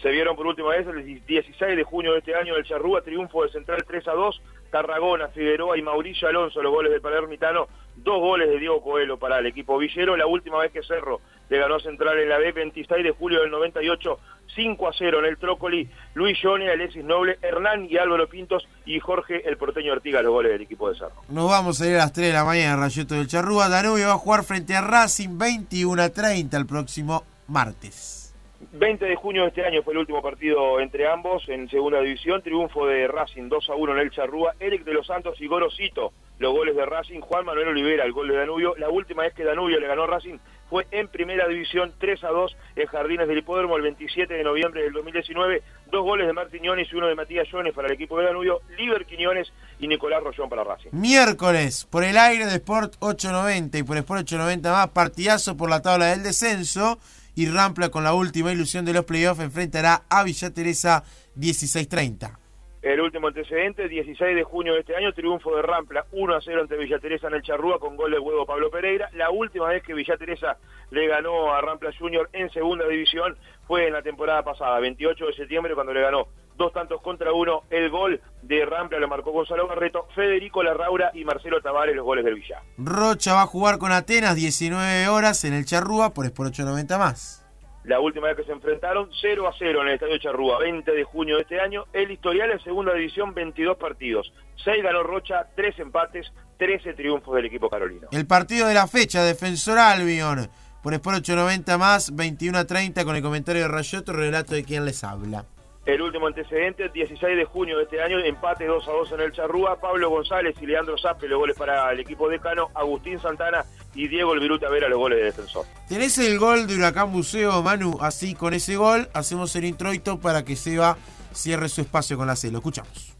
S13: Se vieron por última vez el 16 de junio de este año del Charrúa, triunfo de Central 3 a 2, Tarragona, Figueroa y Mauricio Alonso, los goles del Palermitano, dos goles de Diego Coelho para el equipo Villero, la última vez que Cerro le ganó a Central en la B, 26 de julio del 98, 5 a 0 en el Trócoli, Luis Yone, Alexis Noble, Hernán y Álvaro Pintos y Jorge el Porteño Ortiga, los goles del equipo de Cerro.
S2: Nos vamos a ir a las 3 de la mañana, Rayotto del Charrúa. Danubio va a jugar frente a Racing 21 a 30 el próximo martes.
S13: 20 de junio de este año fue el último partido entre ambos en segunda división, triunfo de Racing 2 a 1 en el Charrúa, Eric de los Santos y Gorosito, los goles de Racing, Juan Manuel Olivera, el gol de Danubio, la última vez que Danubio le ganó Racing fue en primera división 3 a 2 en Jardines del Hipódromo el 27 de noviembre del 2019, dos goles de Martín y uno de Matías Jones para el equipo de Danubio, Liber Quiñones y Nicolás Rollón para Racing.
S2: Miércoles, por el aire de Sport 890 y por Sport 890 más, partidazo por la tabla del descenso. Y Rampla con la última ilusión de los playoffs enfrentará a Villa Teresa 16-30.
S13: El último antecedente, 16 de junio de este año, triunfo de Rampla 1 a 0 ante Villa Teresa en el Charrúa con gol del huevo Pablo Pereira. La última vez que Villa Teresa le ganó a Rampla Junior en segunda división fue en la temporada pasada, 28 de septiembre, cuando le ganó dos tantos contra uno. El gol de Rampla lo marcó Gonzalo Barreto, Federico Larraura y Marcelo Tavares, los goles del Villa.
S2: Rocha va a jugar con Atenas 19 horas en el Charrúa por Sport 890 más.
S13: La última vez que se enfrentaron, 0 a 0 en el Estadio Charrúa, 20 de junio de este año. El historial en segunda división, 22 partidos. 6 ganó Rocha, 3 empates, 13 triunfos del equipo carolino.
S2: El partido de la fecha, Defensor Albion por Sport 890 más, 21 a 30 con el comentario de Rayotto, relato de quien les habla.
S13: El último antecedente, 16 de junio de este año, empate 2 a 2 en el Charrúa. Pablo González y Leandro Zappe, los goles para el equipo decano. Agustín Santana y Diego El Viruta Vera, los goles de defensor.
S2: Tenés el gol de Huracán Buceo, Manu. Así, con ese gol, hacemos el introito para que Seba cierre su espacio con la C. Lo escuchamos.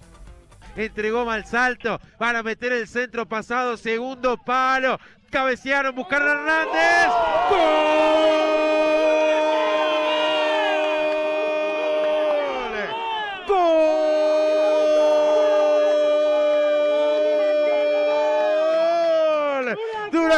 S4: entregó mal salto, van a meter el centro pasado, segundo palo, cabecearon, buscaron a Hernández, ¡Gol! ¡Gol!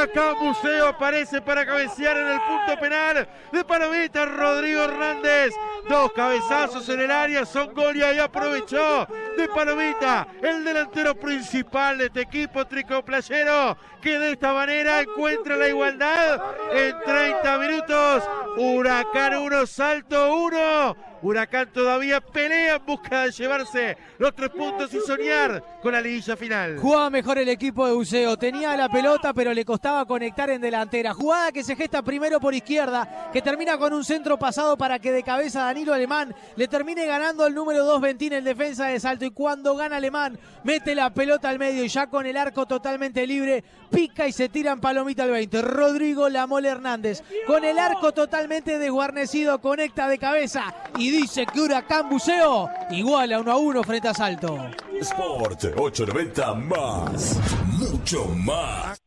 S4: Huracán Museo aparece para cabecear en el punto penal de Palomita Rodrigo Hernández. Dos cabezazos en el área, son gol y aprovechó de Palomita, el delantero principal de este equipo tricoplayero, que de esta manera encuentra la igualdad en 30 minutos. Huracán 1, Salto 1. Huracán todavía pelea en busca de llevarse los tres puntos y soñar con la liguilla final.
S14: Jugaba mejor el equipo de Buceo, tenía la pelota pero le costaba conectar en delantera. Jugada que se gesta primero por izquierda, que termina con un centro pasado para que de cabeza Danilo Alemán le termine ganando el número 2 Ventín en defensa de salto y cuando gana Alemán mete la pelota al medio y ya con el arco totalmente libre pica y se tira en palomita al 20. Rodrigo Lamole Hernández con el arco totalmente desguarnecido conecta de cabeza y dice que Huracán Buceo igual a 1 a 1 frente a Salto.
S1: Sport 890 más. Mucho más.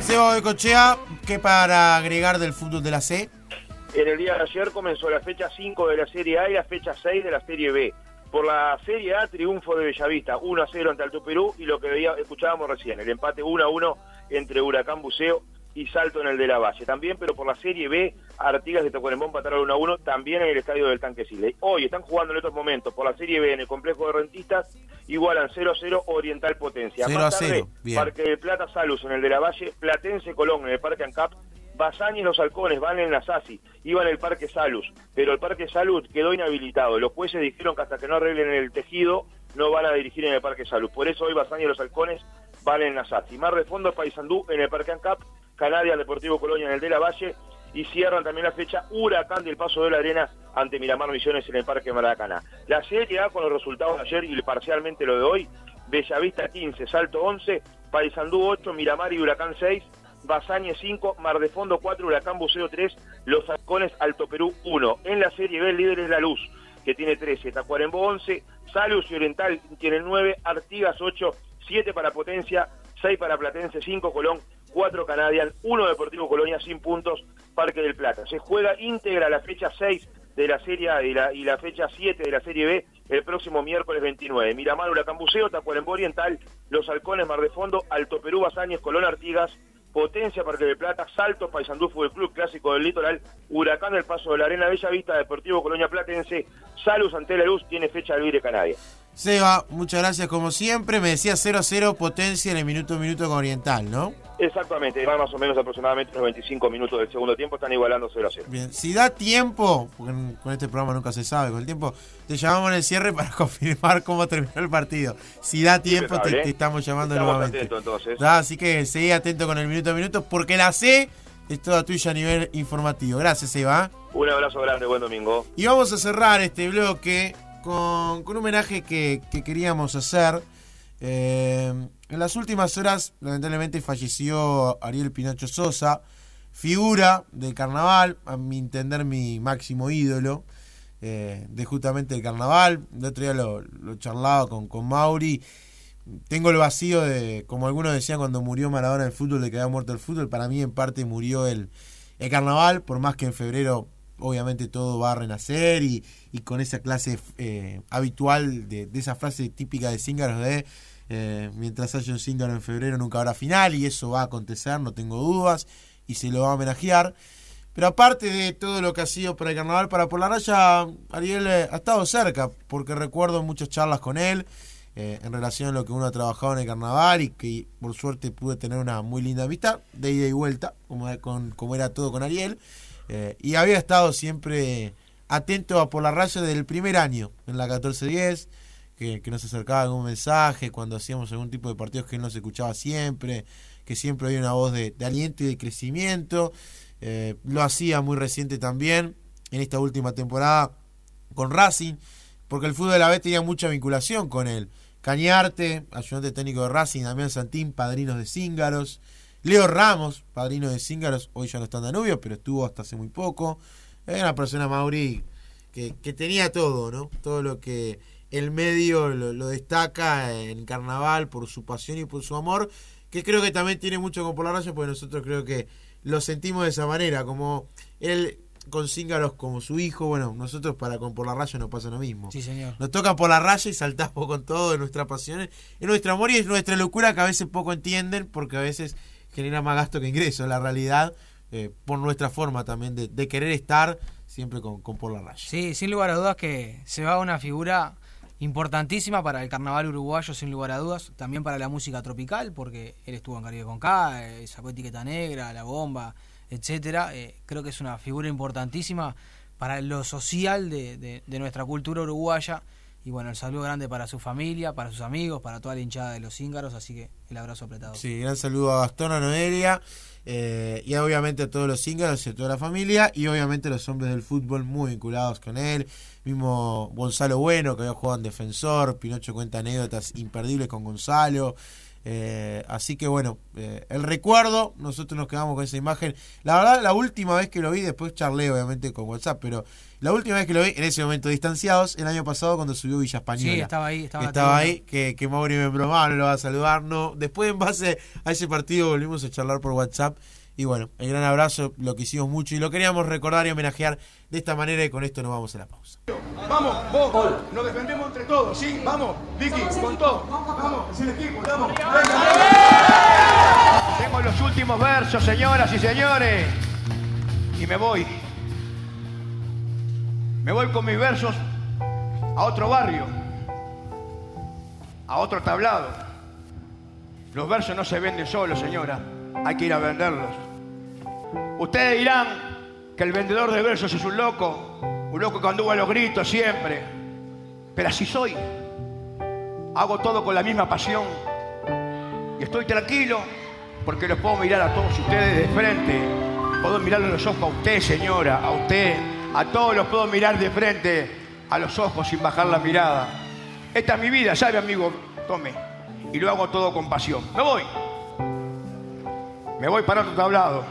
S2: Seba Becochea, ¿qué para agregar del fútbol de la C?
S13: En el día de ayer comenzó la fecha 5 de la Serie A y la fecha 6 de la Serie B. Por la Serie A, triunfo de Bellavista, 1 a 0 ante Alto Perú y lo que veía, escuchábamos recién, el empate 1 a 1 entre Huracán Buceo y Salto en el de la Valle. También, pero por la Serie B, Artigas de Tacuarembó empataron 1 a 1, también en el estadio del Tanque Sile. Hoy están jugando en estos momentos por la Serie B en el complejo de rentistas, igualan 0 a 0 Oriental Potencia.
S2: 0
S13: Más
S2: a
S13: tarde,
S2: 0, bien.
S13: Parque de Plata Salus en el de la Valle, Platense Colón en el Parque Ancap, Basaña y los Halcones van en la SASI, iban en el Parque Salus, pero el Parque Salud quedó inhabilitado. Los jueces dijeron que hasta que no arreglen el tejido no van a dirigir en el Parque Salud. Por eso hoy Basaña y los Halcones van en la SASI. Mar de fondo Paysandú en el Parque Ancap, Canadia Deportivo Colonia en el de la Valle y cierran también la fecha Huracán del Paso de la Arena ante Miramar Misiones en el Parque Maracaná. La Serie A con los resultados de ayer y parcialmente lo de hoy, Bellavista 15, Salto 11, Paysandú 8, Miramar y Huracán 6, Basañe 5, Mar de Fondo 4, Huracán Buceo 3, Los Halcones Alto Perú 1. En la Serie B el líder es La Luz, que tiene 13, Tacuarembó 11, Salus y Oriental tienen 9, Artigas 8, 7 para Potencia, 6 para Platense, 5 Colón, 4 Canadian, 1 Deportivo Colonia sin puntos, Parque del Plata. Se juega íntegra la fecha 6 de la Serie A y la, fecha 7 de la Serie B el próximo miércoles 29. Miramar, Huracán Buceo, Tacuarembó Oriental, Los Halcones, Mar de Fondo, Alto Perú, Basáñez, Colón Artigas, Potencia, Parque del Plata, Salto, Paysandú Fútbol Club, Clásico del Litoral, Huracán del Paso de la Arena Bella Vista, Deportivo Colonia Platense, Salus ante la Luz, tiene fecha libre Canadia.
S2: Seba, muchas gracias como siempre. Me decía 0 a 0 potencia en el minuto minuto con Oriental, ¿no?
S13: Exactamente, van más o menos aproximadamente unos 25 minutos del segundo tiempo, están igualando 0 a 0.
S2: Bien, si da tiempo, porque con este programa nunca se sabe, con el tiempo, te llamamos en el cierre para *laughs* confirmar cómo terminó el partido. Si da tiempo, te, estamos llamando
S13: Estamos
S2: nuevamente.
S13: atentos, entonces.
S2: Da, así que seguí atento con el minuto a minuto, porque la C es toda tuya a nivel informativo. Gracias, Eva.
S13: Un abrazo grande, buen domingo.
S2: Y vamos a cerrar este bloque con, con un homenaje que, que queríamos hacer. Eh, en las últimas horas, lamentablemente, falleció Ariel Pinacho Sosa, figura del carnaval, a mi entender, mi máximo ídolo eh, de justamente el carnaval. El otro día lo, charlaba con, con Mauri. Tengo el vacío de, como algunos decían cuando murió Maradona el fútbol, de que había muerto el fútbol. Para mí, en parte, murió el, el carnaval, por más que en febrero obviamente todo va a renacer y, y con esa clase eh, habitual de, de esa frase típica de Cíngaros de eh, mientras haya un Cíngaro en febrero nunca habrá final y eso va a acontecer, no tengo dudas y se lo va a homenajear. Pero aparte de todo lo que ha sido para el carnaval, para Por la Raya, Ariel eh, ha estado cerca, porque recuerdo muchas charlas con él en relación a lo que uno ha trabajado en el carnaval y que por suerte pude tener una muy linda amistad, de ida y vuelta, como, con, como era todo con Ariel. Eh, y había estado siempre atento a por la raya del primer año, en la 1410, que, que nos acercaba algún mensaje cuando hacíamos algún tipo de partidos que él nos escuchaba siempre, que siempre había una voz de, de aliento y de crecimiento. Eh, lo hacía muy reciente también, en esta última temporada, con Racing, porque el fútbol de la B tenía mucha vinculación con él. Cañarte, ayudante técnico de Racing, Damián Santín, padrinos de Cíngaros. Leo Ramos, padrino de Cíngaros, hoy ya no está en Danubio, pero estuvo hasta hace muy poco. Era una persona, Mauri, que, que tenía todo, ¿no? Todo lo que el medio lo, lo, destaca en carnaval por su pasión y por su amor, que creo que también tiene mucho con por la raya, porque nosotros creo que lo sentimos de esa manera, como él con Cíngaros como su hijo, bueno, nosotros para con por la raya nos pasa lo mismo.
S3: Sí, señor.
S2: Nos toca por la raya y saltamos con todo de nuestra pasión, es nuestro amor y es nuestra locura que a veces poco entienden, porque a veces genera más gasto que ingreso, la realidad, eh, por nuestra forma también de, de querer estar siempre con, por la raya.
S3: Sí, sin lugar a dudas que se va una figura importantísima para el carnaval uruguayo, sin lugar a dudas, también para la música tropical, porque él estuvo en Caribe con K, eh, sacó etiqueta negra, la bomba, etcétera. Eh, creo que es una figura importantísima para lo social de nuestra cultura uruguaya. Y bueno, el saludo grande para su familia, para sus amigos, para toda la hinchada de los íngaros, así que el abrazo apretado.
S2: Sí, gran saludo a Gastón, a Noelia eh, y obviamente a todos los íngaros y a toda la familia y obviamente a los hombres del fútbol muy vinculados con él. Mismo Gonzalo Bueno, que había jugado en defensor, Pinocho cuenta anécdotas imperdibles con Gonzalo. Eh, así que bueno, eh, el recuerdo, nosotros nos quedamos con esa imagen. La verdad, la última vez que lo vi, después charlé obviamente con WhatsApp, pero la última vez que lo vi, en ese momento distanciados, el año pasado cuando subió Villa Española.
S3: Sí, estaba ahí, estaba
S2: Estaba ahí, que, que Mauri me bromaba, no lo va a saludar, no. Después en base a ese partido volvimos a charlar por WhatsApp. Y bueno, el gran abrazo, lo quisimos mucho y lo queríamos recordar y homenajear de esta manera y con esto nos vamos a la pausa.
S15: Vamos, vos, nos defendemos entre todos, ¿sí? Vamos, Vicky, con todo. Vamos, es el equipo, vamos. Tengo los últimos versos, señoras y señores. Y me voy. Me voy con mis versos a otro barrio, a otro tablado. Los versos no se venden solos, señora. Hay que ir a venderlos. Ustedes dirán que el vendedor de versos es un loco, un loco que anduvo a los gritos siempre. Pero así soy. Hago todo con la misma pasión. Y estoy tranquilo porque los puedo mirar a todos ustedes de frente. Puedo mirarle los ojos a usted, señora, a usted. A todos los puedo mirar de frente, a los ojos sin bajar la mirada. Esta es mi vida, ¿sabe, amigo? Tome. Y lo hago todo con pasión. Me voy. Me voy para otro tablado,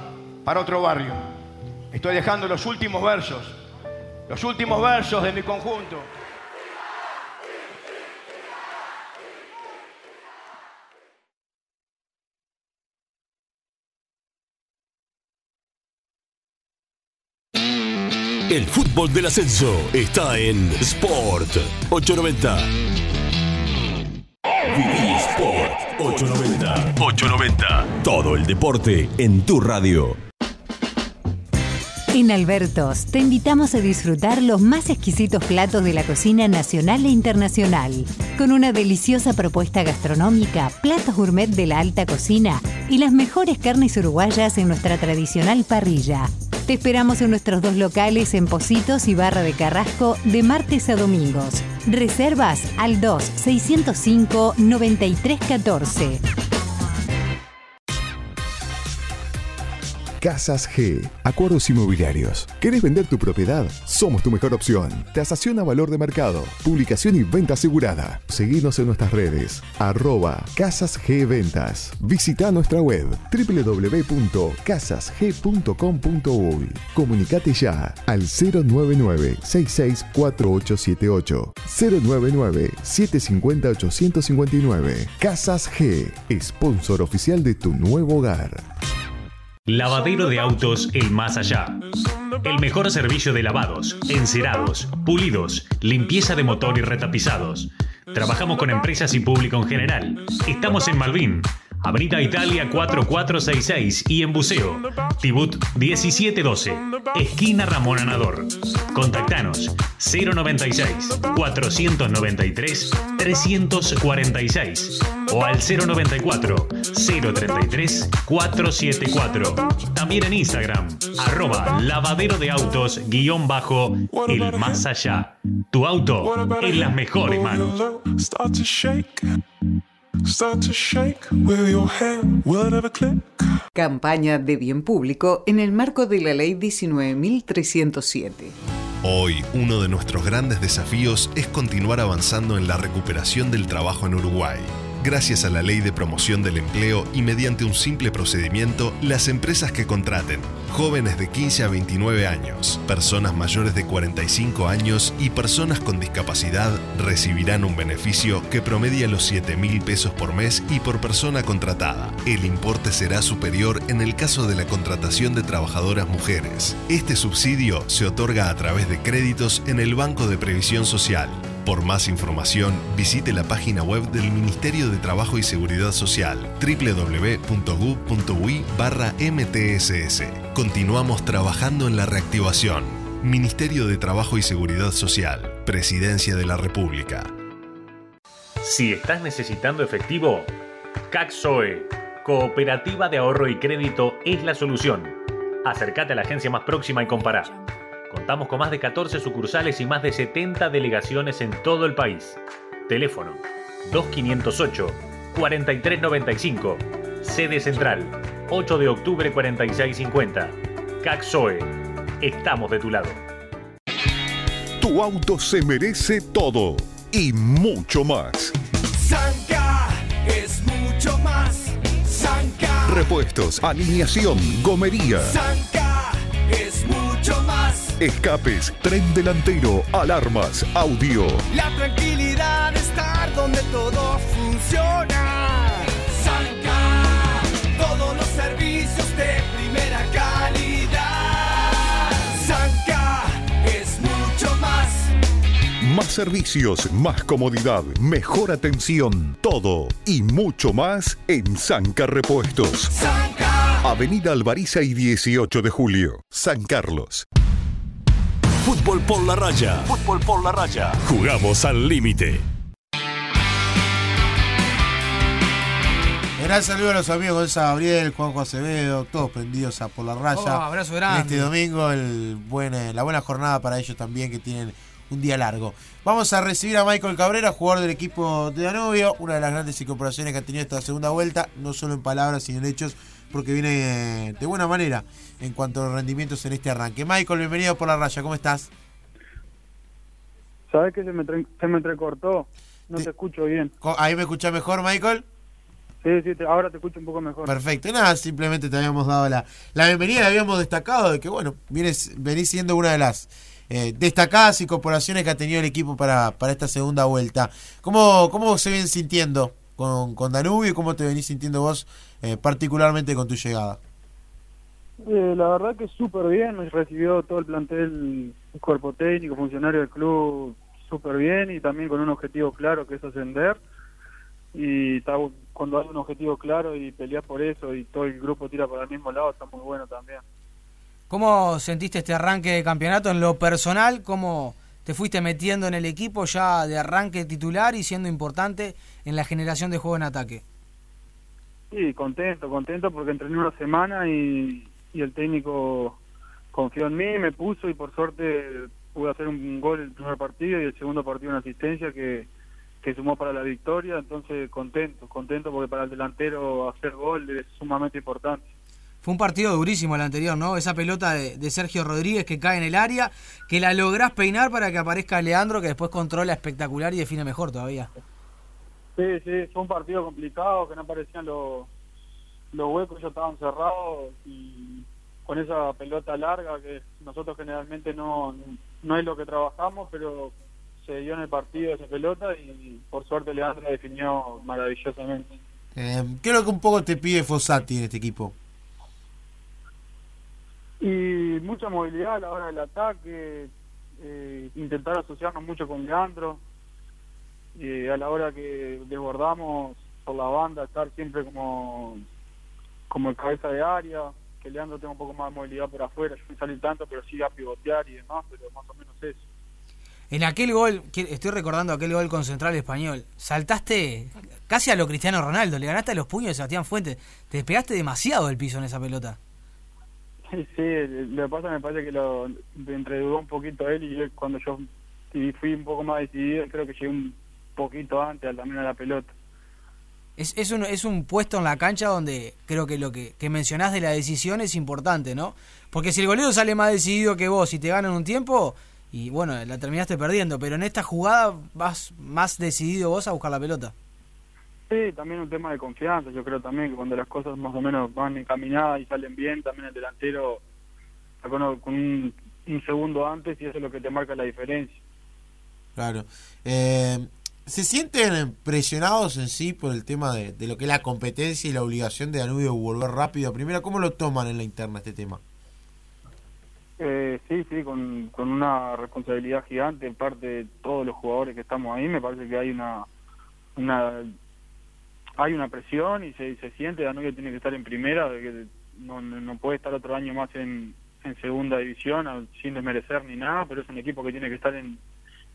S15: para otro barrio. Estoy dejando los últimos versos, los últimos versos de mi conjunto.
S1: El fútbol del ascenso está en Sport 890. Viví Sport 890. 890. Todo el deporte en tu radio.
S16: En Albertos te invitamos a disfrutar los más exquisitos platos de la cocina nacional e internacional, con una deliciosa propuesta gastronómica, platos gourmet de la alta cocina y las mejores carnes uruguayas en nuestra tradicional parrilla. Te esperamos en nuestros dos locales en Positos y Barra de Carrasco de martes a domingos. Reservas al 2-605-9314.
S17: Casas G, acuerdos inmobiliarios. ¿Querés vender tu propiedad? Somos tu mejor opción. Tasación a valor de mercado, publicación y venta asegurada. Seguinos en nuestras redes, arroba Casas G Ventas. Visita nuestra web www.casasg.com.uy. Comunicate ya al 099-664878, 099-750-859. Casas G, sponsor oficial de tu nuevo hogar.
S18: Lavadero de autos El Más Allá. El mejor servicio de lavados, encerados, pulidos, limpieza de motor y retapizados. Trabajamos con empresas y público en general. Estamos en Malvin, Avenida Italia 4466 y en Buceo, Tibut 1712, esquina Ramón Anador. Contactanos 096 493 346 o al 094 033 474. También en Instagram, arroba lavadero de autos guion bajo el más allá. Tu auto en las mejores manos.
S19: Start to shake. Start to shake with your hand. Will it ever click?
S20: Campaña de bien público en el marco de la Ley 19.307.
S21: Hoy, uno de nuestros grandes desafíos es continuar avanzando en la recuperación del trabajo en Uruguay. Gracias a la ley de promoción del empleo y mediante un simple procedimiento, las empresas que contraten jóvenes de 15 a 29 años, personas mayores de 45 años y personas con discapacidad recibirán un beneficio que promedia los 7 mil pesos por mes y por persona contratada. El importe será superior en el caso de la contratación de trabajadoras mujeres. Este subsidio se otorga a través de créditos en el Banco de Previsión Social. Por más información, visite la página web del Ministerio de Trabajo y Seguridad Social www.gov.ui MTSS. Continuamos trabajando en la reactivación. Ministerio de Trabajo y Seguridad Social, Presidencia de la República.
S18: Si estás necesitando efectivo, CACSOE, Cooperativa de Ahorro y Crédito, es la solución. Acércate a la agencia más próxima y compará. Contamos con más de 14 sucursales y más de 70 delegaciones en todo el país. Teléfono 2508 4395. Sede Central 8 de octubre 4650. Caxoe. Estamos de tu lado.
S17: Tu auto se merece todo y mucho más.
S22: Sanca es mucho más. Sanca.
S17: Repuestos, alineación, gomería,
S22: Sanca.
S17: Escapes, tren delantero, alarmas, audio.
S22: La tranquilidad de estar donde todo funciona. Sanca, todos los servicios de primera calidad. Sanca es mucho más.
S17: Más servicios, más comodidad, mejor atención, todo y mucho más en Sanca Repuestos. Avenida Alvariza y 18 de julio, San Carlos.
S1: Fútbol por la raya. Fútbol por la raya. Jugamos al límite.
S2: Gran saludo a los amigos Gonzalo Gabriel, Juanjo Acevedo, todos prendidos a por la raya.
S3: Oh, abrazo grande.
S2: Este domingo, el buen, eh, la buena jornada para ellos también, que tienen un día largo. Vamos a recibir a Michael Cabrera, jugador del equipo de Danubio, una de las grandes incorporaciones que ha tenido esta segunda vuelta, no solo en palabras, sino en hechos, porque viene eh, de buena manera en cuanto a los rendimientos en este arranque. Michael, bienvenido por la raya, ¿cómo estás?
S23: ¿Sabes que se me, se me entrecortó? No te escucho bien.
S2: ¿Ahí me escuchás mejor, Michael?
S23: Sí, sí, te- ahora te escucho un poco mejor.
S2: Perfecto, nada, simplemente te habíamos dado la, la bienvenida, y habíamos destacado de que, bueno, vienes, venís siendo una de las eh, destacadas incorporaciones que ha tenido el equipo para, para esta segunda vuelta. ¿Cómo, cómo se ven sintiendo con, con Danubio y cómo te venís sintiendo vos eh, particularmente con tu llegada?
S23: Eh, la verdad que súper bien, me recibió todo el plantel, el cuerpo técnico, funcionario del club súper bien y también con un objetivo claro que es ascender. Y está, cuando hay un objetivo claro y peleas por eso y todo el grupo tira para el mismo lado, está muy bueno también.
S3: ¿Cómo sentiste este arranque de campeonato en lo personal? ¿Cómo te fuiste metiendo en el equipo ya de arranque titular y siendo importante en la generación de juego en ataque?
S23: Sí, contento, contento porque entrené una semana y, el técnico confió en mí, me puso y por suerte pude hacer un gol el primer partido y el segundo partido una asistencia que, que sumó para la victoria, entonces contento, contento porque para el delantero hacer gol es sumamente importante.
S3: Fue un partido durísimo el anterior, ¿no? Esa pelota de, de Sergio Rodríguez que cae en el área, que la lográs peinar para que aparezca Leandro, que después controla espectacular y define mejor todavía.
S23: Sí, sí, fue un partido complicado, que no aparecían los, los huecos, ya estaban cerrados y con esa pelota larga que nosotros generalmente no, no es lo que trabajamos, pero se dio en el partido esa pelota y por suerte Leandro definió maravillosamente.
S2: Eh, ¿Qué es lo que un poco te pide Fossati en este equipo?
S23: Y mucha movilidad a la hora del ataque, eh, intentar asociarnos mucho con Leandro, y a la hora que desbordamos por la banda, estar siempre como, como el cabeza de área, que Leandro tenga un poco más de movilidad por afuera, yo no salí tanto, pero sí a pivotear y demás, pero más o menos eso.
S3: En aquel gol, estoy recordando aquel gol con Central Español, saltaste casi a lo Cristiano Ronaldo, le ganaste los puños de Sebastián Fuentes, te despegaste demasiado del piso en esa pelota.
S23: Sí, lo que pasa me parece que lo entredudó un poquito él y yo, cuando yo fui un poco más decidido, creo que llegué un poquito antes también a la pelota.
S3: Es, es, un, es un puesto en la cancha donde creo que lo que, que mencionás de la decisión es importante, ¿no? Porque si el golero sale más decidido que vos y te ganan un tiempo, y bueno, la terminaste perdiendo, pero en esta jugada vas más decidido vos a buscar la pelota.
S23: Sí, también un tema de confianza. Yo creo también que cuando las cosas más o menos van encaminadas y salen bien, también el delantero con, con un, un segundo antes y eso es lo que te marca la diferencia.
S2: Claro. Eh, ¿Se sienten presionados en sí por el tema de, de lo que es la competencia y la obligación de Danubio de volver rápido a primera? ¿Cómo lo toman en la interna este tema?
S23: Eh, sí, sí, con, con una responsabilidad gigante en parte de todos los jugadores que estamos ahí. Me parece que hay una una hay una presión y se, se siente. Danubio tiene que estar en primera, de que no, no puede estar otro año más en, en segunda división sin desmerecer ni nada, pero es un equipo que tiene que estar en,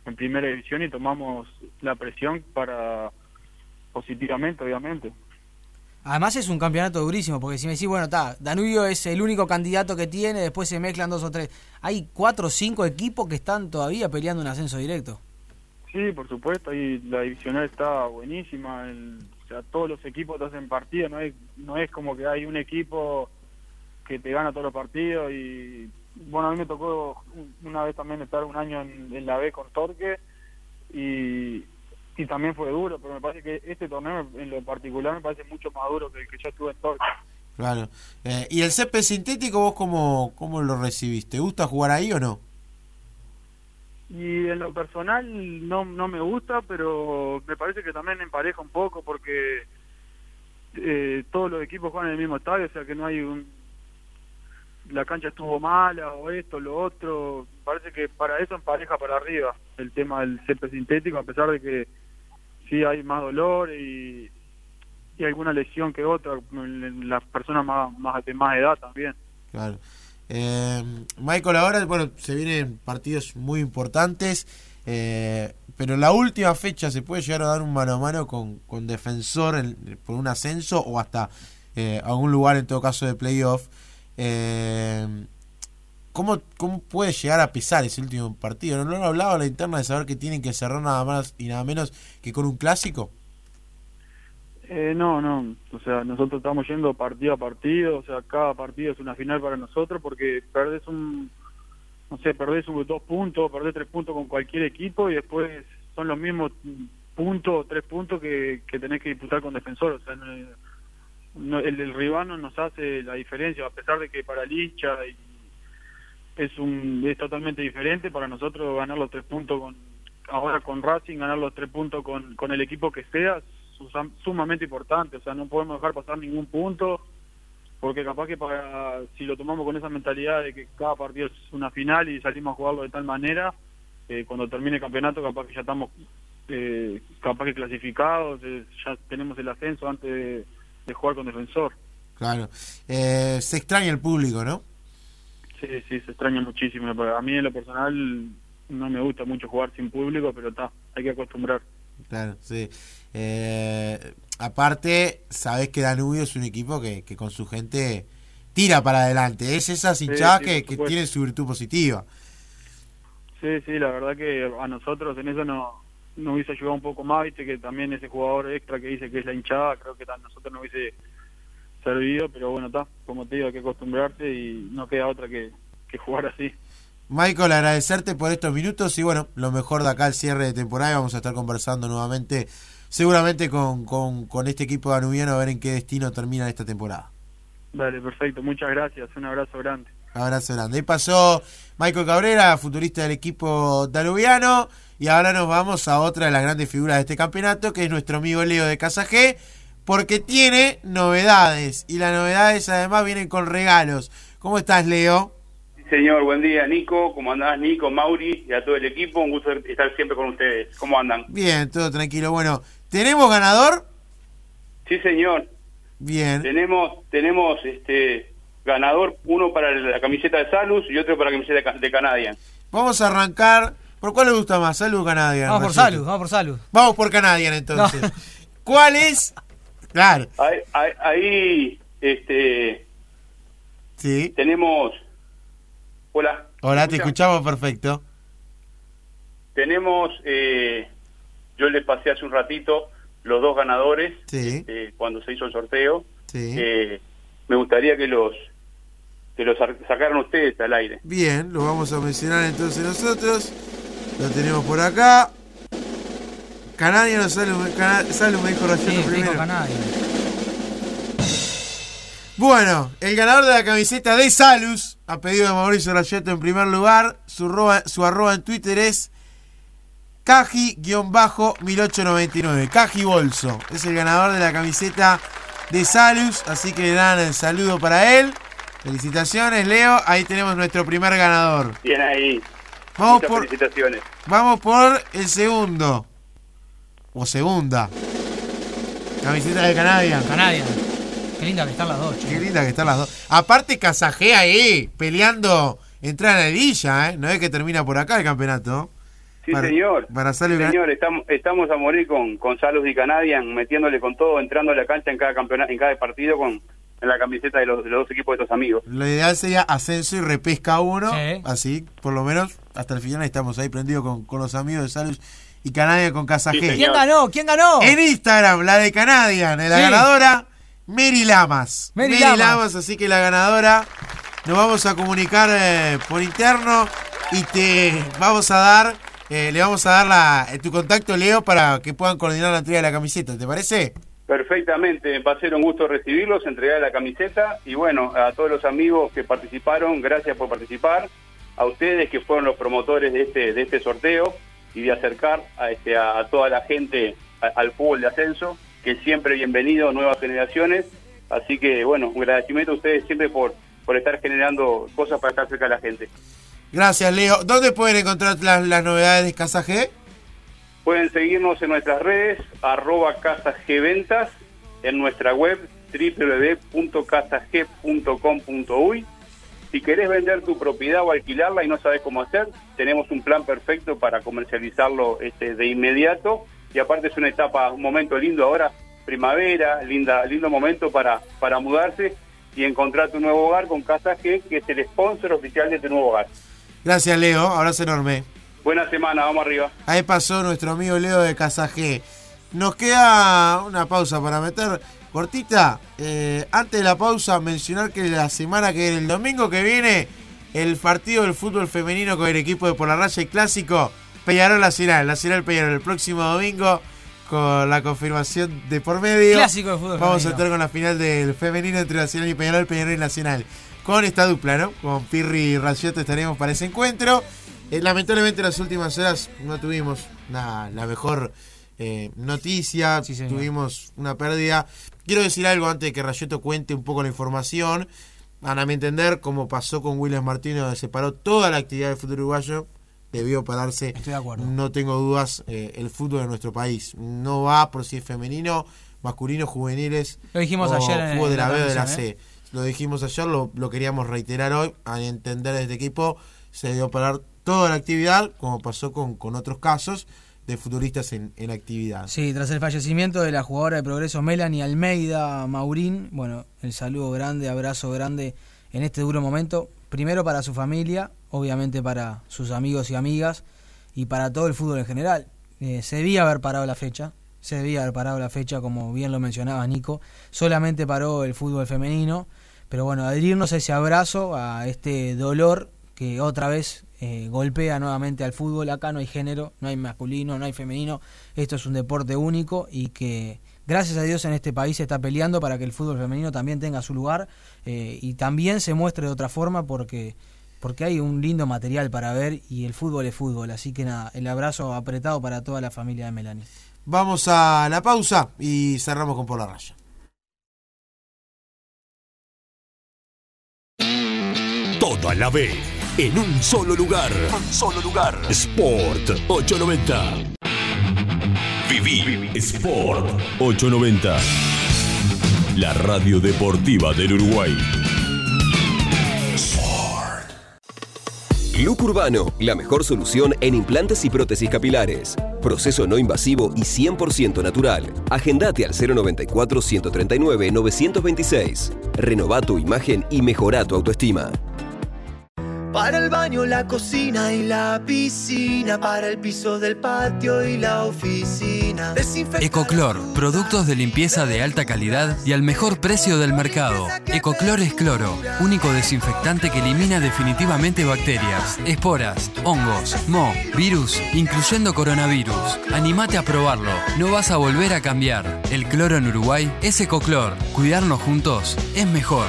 S23: en primera división y tomamos la presión para positivamente, obviamente.
S3: Además es un campeonato durísimo, porque si me decís, bueno, está, Danubio es el único candidato que tiene, después se mezclan dos o tres. Hay cuatro o cinco equipos que están todavía peleando un ascenso directo.
S23: Sí, por supuesto, ahí la divisional está buenísima, el- sea, todos los equipos te hacen partido, no es, no es como que hay un equipo que te gana todos los partidos y bueno, a mí me tocó un- una vez también estar un año en, la B con Torque y, y también fue duro, pero me parece que este torneo en lo particular me parece mucho más duro que el que yo estuve en Torque.
S2: Claro. Eh, ¿Y el césped sintético vos cómo, cómo lo recibiste? ¿Te gusta jugar ahí o no?
S23: Y en lo personal no, no me gusta, pero me parece que también empareja un poco porque eh, todos los equipos juegan en el mismo estadio, o sea que no hay un... La cancha estuvo mala o esto, lo otro. Parece que para eso empareja para arriba el tema del césped sintético, a pesar de que sí hay más dolor y, y alguna lesión que otra en las personas más, más de más edad también.
S2: Claro. Eh, Michael, ahora, bueno, se vienen partidos muy importantes, eh, pero la última fecha se puede llegar a dar un mano a mano con, con Defensor en- por un ascenso o hasta eh, algún lugar, en todo caso, de playoff. Eh, ¿cómo, ¿Cómo puede llegar a pesar ese último partido? ¿No lo han hablado a la interna de saber que tienen que cerrar nada más y nada menos que con un clásico?
S23: Eh, no, no, o sea, nosotros estamos yendo partido a partido, o sea, cada partido es una final para nosotros porque perdés un, no sé, perdés un, dos puntos, perdés tres puntos con cualquier equipo y después son los mismos puntos tres puntos que, que tenés que disputar con defensor, o sea, no- no- el, el rival no nos hace la diferencia, a pesar de que para el hincha y es un es totalmente diferente para nosotros ganar los tres puntos con ahora con Racing ganar los tres puntos con, con el equipo que sea sumamente importante o sea no podemos dejar pasar ningún punto porque capaz que para si lo tomamos con esa mentalidad de que cada partido es una final y salimos a jugarlo de tal manera eh, cuando termine el campeonato capaz que ya estamos eh, capaz que clasificados eh, ya tenemos el ascenso antes de, de jugar con defensor
S2: Claro. Eh, se extraña el público, ¿no?
S23: Sí, sí, se extraña muchísimo. A mí en lo personal no me gusta mucho jugar sin público, pero está, hay que acostumbrar.
S2: Claro, sí. Eh, aparte, sabés que Danubio es un equipo que, que con su gente tira para adelante. Es esas hinchadas
S23: sí,
S2: que, que tienen su virtud positiva.
S23: Sí, sí, la verdad que a nosotros en eso no nos hubiese ayudado un poco más, viste que también ese jugador extra que dice que es la hinchada, creo que a nosotros nos hubiese servido, pero bueno, está, como te digo, hay que acostumbrarse y no queda otra que, que jugar así.
S2: Michael, agradecerte por estos minutos y bueno, lo mejor de acá al cierre de temporada. y Vamos a estar conversando nuevamente, seguramente con, con, con este equipo danubiano, a ver en qué destino termina esta temporada.
S23: Dale, perfecto, muchas gracias, un abrazo grande.
S2: Abrazo grande. Ahí pasó Michael Cabrera, futurista del equipo danubiano. Y ahora nos vamos a otra de las grandes figuras de este campeonato, que es nuestro amigo Leo de Casa G, porque tiene novedades. Y las novedades además vienen con regalos. ¿Cómo estás, Leo?
S24: Señor, buen día, Nico. ¿Cómo andás, Nico, Mauri y a todo el equipo? Un gusto estar siempre con ustedes. ¿Cómo andan?
S2: Bien, todo tranquilo. Bueno, ¿tenemos ganador?
S24: Sí, señor.
S2: Bien.
S24: Tenemos, tenemos este ganador, uno para la camiseta de Salus y otro para la camiseta de Ca- de Canadian.
S2: Vamos a arrancar. ¿Por cuál le gusta más? Salud Canadian.
S3: Vamos por salud, vamos por salud.
S2: Vamos por Canadian entonces. *laughs* ¿Cuál es? Claro.
S24: Ahí, ahí, ahí, este,
S2: Sí.
S24: tenemos... Hola.
S2: Hola,
S24: ¿Me
S2: te escuchamos perfecto.
S24: Tenemos, eh, yo les pasé hace un ratito los dos ganadores
S2: Sí.
S24: eh, cuando se hizo el sorteo.
S2: Sí.
S24: Eh, me gustaría que los que los ar- sacaran ustedes al aire.
S2: Bien, lo vamos a mencionar entonces nosotros. Lo tenemos por acá. Canadian o Salud, Cana- Salud me dijo Rayito primero. Bueno, el ganador de la camiseta de Salus, a pedido de Mauricio Rayeto en primer lugar, su, arroba- su arroba en Twitter es Caji-1899, Caji Bolso, es el ganador de la camiseta de Salus, así que le dan el saludo para él. Felicitaciones, Leo, ahí tenemos nuestro primer ganador.
S24: Bien ahí.
S2: Vamos
S24: Muchas
S2: por,
S24: felicitaciones.
S2: vamos por el segundo. O segunda. Camiseta de Canadian.
S3: Canadian. Qué linda que están las dos, che.
S2: Qué linda que están las dos. Aparte, Casajé ahí, peleando entrar a la liguilla, ¿eh? No es que termina por acá el campeonato.
S24: Sí,
S2: Para-
S24: señor.
S2: para Salud
S24: Sí, señor, estamos, estamos a morir con, con Salus y Canadian, metiéndole con todo, entrando a la cancha en cada campeonato, en cada partido con en la camiseta de los, de los dos equipos de estos amigos.
S2: Lo ideal sería ascenso y repesca uno.
S24: Sí.
S2: Así, por lo menos, hasta el final estamos ahí prendidos con, con los amigos de Salus y Canadian con Casa G.
S3: ¿Quién ganó? ¿Quién ganó?
S2: En Instagram, la de Canadian, la
S3: Sí.
S2: ganadora, Mary Lamas.
S3: Mary Lamas.
S2: así que la ganadora, nos vamos a comunicar eh, por interno y te vamos a dar, eh, le vamos a dar la, eh, tu contacto, Leo, para que puedan coordinar la entrega de la camiseta, ¿te parece?
S24: Perfectamente, va a ser un gusto recibirlos, entregar la camiseta y bueno, a todos los amigos que participaron, gracias por participar, a ustedes que fueron los promotores de este de este sorteo y de acercar a, este, a, a toda la gente a- al fútbol de ascenso, que siempre bienvenido, nuevas generaciones, así que bueno, un agradecimiento a ustedes siempre por, por estar generando cosas para estar cerca de la gente.
S2: Gracias, Leo. ¿Dónde pueden encontrar las, las novedades de Casa G?
S24: Pueden seguirnos en nuestras redes, arroba casasgventas, en nuestra web www.casasg.com.uy. Si querés vender tu propiedad o alquilarla y no sabes cómo hacer, tenemos un plan perfecto para comercializarlo este, de inmediato. Y aparte es una etapa, un momento lindo ahora, primavera, linda, lindo momento para, para mudarse y encontrar tu nuevo hogar con Casa G, que es el sponsor oficial de tu nuevo hogar.
S2: Gracias, Leo. Abrazo enorme.
S24: Buena semana, vamos arriba.
S2: Ahí pasó nuestro amigo Leo de Casa G. Nos queda una pausa para meter cortita. Eh, antes de la pausa, mencionar que la semana que viene, el domingo que viene, el partido del fútbol femenino con el equipo de Por la Raya y Clásico, Peñarol Nacional, Nacional Peñarol, el próximo domingo con la confirmación de por medio.
S3: Clásico de fútbol
S2: Vamos
S3: femenino.
S2: a estar con la final del femenino entre Nacional y Peñarol, Peñarol y Nacional. Con esta dupla, ¿no? Con Pirri y Racioto estaremos para ese encuentro. Eh, lamentablemente en las últimas horas no tuvimos la, la mejor eh, noticia, tuvimos una pérdida. Quiero decir algo antes de que Rayoto cuente un poco la información. Van a mi entender, como pasó con Williams Martínez, donde se paró toda la actividad del fútbol uruguayo, debió pararse.
S3: Estoy de acuerdo.
S2: No tengo dudas, eh, el fútbol de nuestro país. No va por si es femenino, masculino, juveniles.
S3: Lo dijimos
S2: o
S3: ayer en-
S2: fútbol de
S3: en
S2: la
S3: la
S2: B o de la C. Lo dijimos ayer, lo, lo queríamos reiterar hoy. A entender desde equipo, se debió parar toda la actividad, como pasó con, con otros casos de futbolistas en, en actividad.
S3: Sí, tras el fallecimiento de la jugadora de progreso Melanie Almeida Maurín, bueno, el saludo grande, abrazo grande en este duro momento. Primero para su familia, obviamente para sus amigos y amigas y para todo el fútbol en general. Eh, se debía haber parado la fecha, se debía haber parado la fecha, como bien lo mencionaba Nico. Solamente paró el fútbol femenino, pero bueno, adherirnos a ese abrazo, a este dolor que otra vez eh, golpea nuevamente al fútbol. Acá no hay género, no hay masculino, no hay femenino. Esto es un deporte único y que gracias a Dios en este país se está peleando para que el fútbol femenino también tenga su lugar eh, y también se muestre de otra forma porque porque hay un lindo material para ver y el fútbol es fútbol. Así que nada, el abrazo apretado para toda la familia de Melanie.
S2: Vamos a la pausa y cerramos con Por la Raya.
S1: Toda la B en un solo lugar. Un solo lugar. Sport 890. Viví Sport 890. La radio deportiva del Uruguay.
S25: Look Urbano, la mejor solución en implantes y prótesis capilares. Proceso no invasivo y 100% natural. Agendate al 094-139-926. Renova tu imagen y mejora tu autoestima.
S26: Para el baño, la cocina y la piscina. Para el piso del patio y la oficina.
S27: Ecoclor, productos de limpieza de alta calidad y al mejor precio del mercado. Ecoclor es cloro, único desinfectante que elimina definitivamente bacterias, esporas, hongos, moho, virus, incluyendo coronavirus. Animate a probarlo, no vas a volver a cambiar. El cloro en Uruguay es Ecoclor. Cuidarnos juntos es mejor.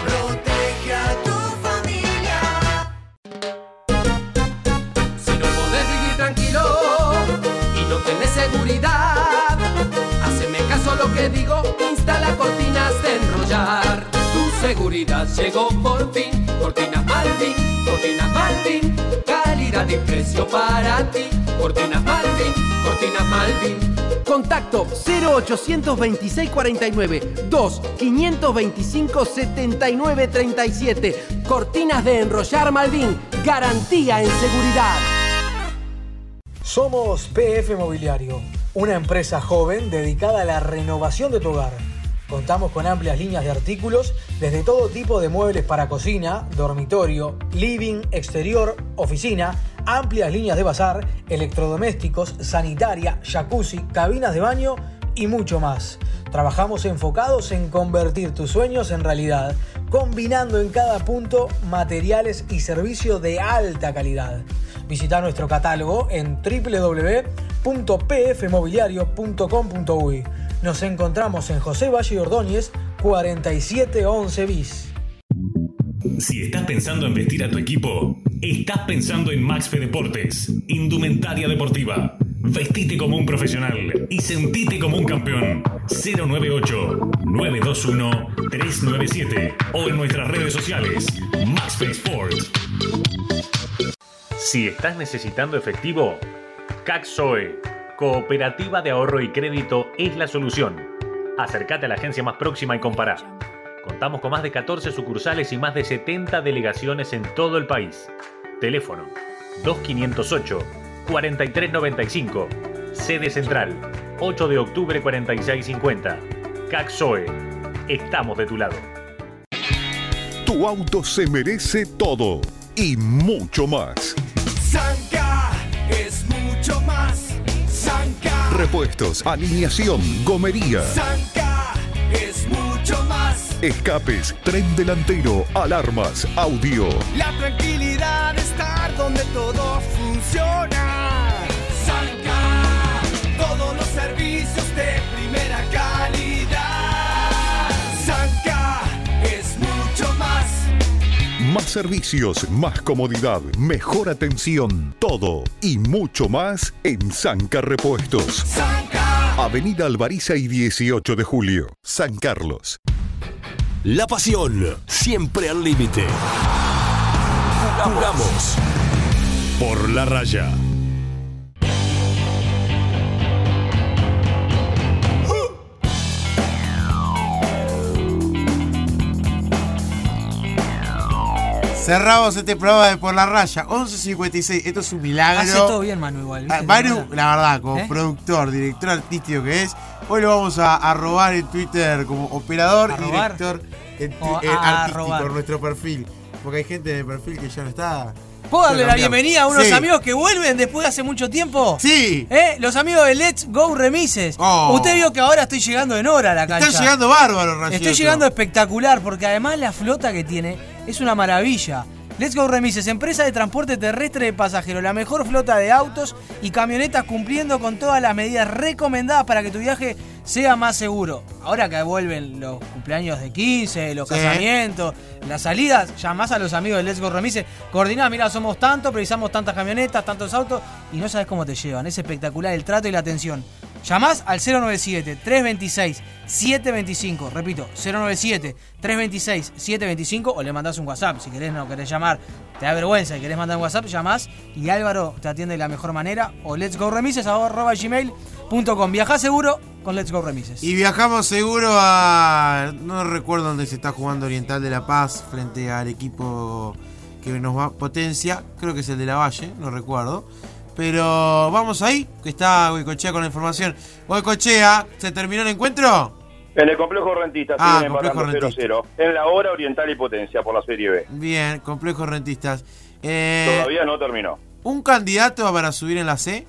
S22: Seguridad, haceme caso a lo que digo, instala cortinas de enrollar. Tu seguridad llegó por fin, cortinas Malvin, cortinas Malvin, calidad y precio para ti. Cortinas Malvin, cortinas Malvin.
S28: Contacto 0826 49 2 525 79 37. Cortinas de enrollar Malvin. Garantía en seguridad.
S14: Somos PF Mobiliario, una empresa joven dedicada a la renovación de tu hogar. Contamos con amplias líneas de artículos, desde todo tipo de muebles para cocina, dormitorio, living, exterior, oficina, amplias líneas de bazar, electrodomésticos, sanitaria, jacuzzi, cabinas de baño y mucho más. Trabajamos enfocados en convertir tus sueños en realidad, combinando en cada punto materiales y servicios de alta calidad. Visita nuestro catálogo en www.pfmobiliario.com.uy. Nos encontramos en José Valle Ordóñez, 4711 bis.
S18: Si estás pensando en vestir a tu equipo, estás pensando en Maxfe Deportes, indumentaria deportiva. Vestite como un profesional y sentite como un campeón. 098-921-397 o en nuestras redes sociales, Maxfe Sport. Si estás necesitando efectivo, CACSOE, Cooperativa de Ahorro y Crédito, es la solución. Acércate a la agencia más próxima y compará. Contamos con más de 14 sucursales y más de 70 delegaciones en todo el país. Teléfono 2508 4395. Sede central 8 de octubre 4650. CACSOE. Estamos de tu lado.
S17: Tu auto se merece todo y mucho más.
S29: Sanca es mucho más. Sanca.
S17: Repuestos, alineación, gomería,
S29: Sanca es mucho más.
S17: escapes, tren delantero, alarmas, audio.
S29: La tranquilidad de estar donde todo funciona. Sanca. Todos los servicios de Más
S17: servicios, más comodidad, mejor atención, todo y mucho más en Sanca Repuestos. Avenida Alvariza y 18 de julio, San Carlos.
S1: La pasión, siempre al límite. Jugamos por la raya.
S2: Cerramos este programa de Por la Raya, 11.56. Esto es un milagro.
S3: Hace todo bien Manu igual. ¿viste?
S2: Ah, Manu, la verdad, como
S3: ¿Eh?
S2: productor, director artístico que es, hoy lo vamos a, a robar en Twitter como operador
S3: ¿A
S2: y director en eh,
S3: a
S2: artístico, en nuestro perfil. Porque hay gente en el perfil que ya no está.
S3: ¿Puedo darle la bienvenida a unos
S2: Sí.
S3: amigos que vuelven después de hace mucho tiempo?
S2: Sí.
S3: ¿Eh? Los amigos de Let's Go Remises.
S2: Oh.
S3: Usted vio que ahora estoy llegando en hora a la cancha.
S2: Están llegando bárbaros, Rayito.
S3: Estoy llegando espectacular porque además la flota que tiene es una maravilla. Let's Go Remises, empresa de transporte terrestre de pasajeros, la mejor flota de autos y camionetas cumpliendo con todas las medidas recomendadas para que tu viaje sea más seguro. Ahora que vuelven los cumpleaños de 15, los
S2: Sí.
S3: casamientos, las salidas, llamás a los amigos de Let's Go Remises, coordinás, mira, somos tantos, precisamos tantas camionetas, tantos autos y no sabes cómo te llevan. Es espectacular el trato y la atención. Llamás al 097-326-725. Repito, 097-326-725 o le mandás un WhatsApp. Si querés, no querés llamar, te da vergüenza y querés mandar un WhatsApp, llamás y Álvaro te atiende de la mejor manera. O let's go remises arroba gmail.com. Viajá seguro con Let's Go Remises.
S2: Y viajamos seguro a. No recuerdo dónde se está jugando Oriental de La Paz frente al equipo que nos va potencia. Creo que es el de la Valle, no recuerdo. Pero vamos ahí, que está Goicochea con la información. Goicochea, ¿se terminó el encuentro?
S13: En el complejo rentista
S2: Ah,
S13: siguen
S2: complejo
S13: empatando 0-0. En la hora oriental y potencia por la Serie B.
S2: Bien, complejo rentistas. Eh,
S13: Todavía no terminó.
S2: ¿Un candidato para subir en la C?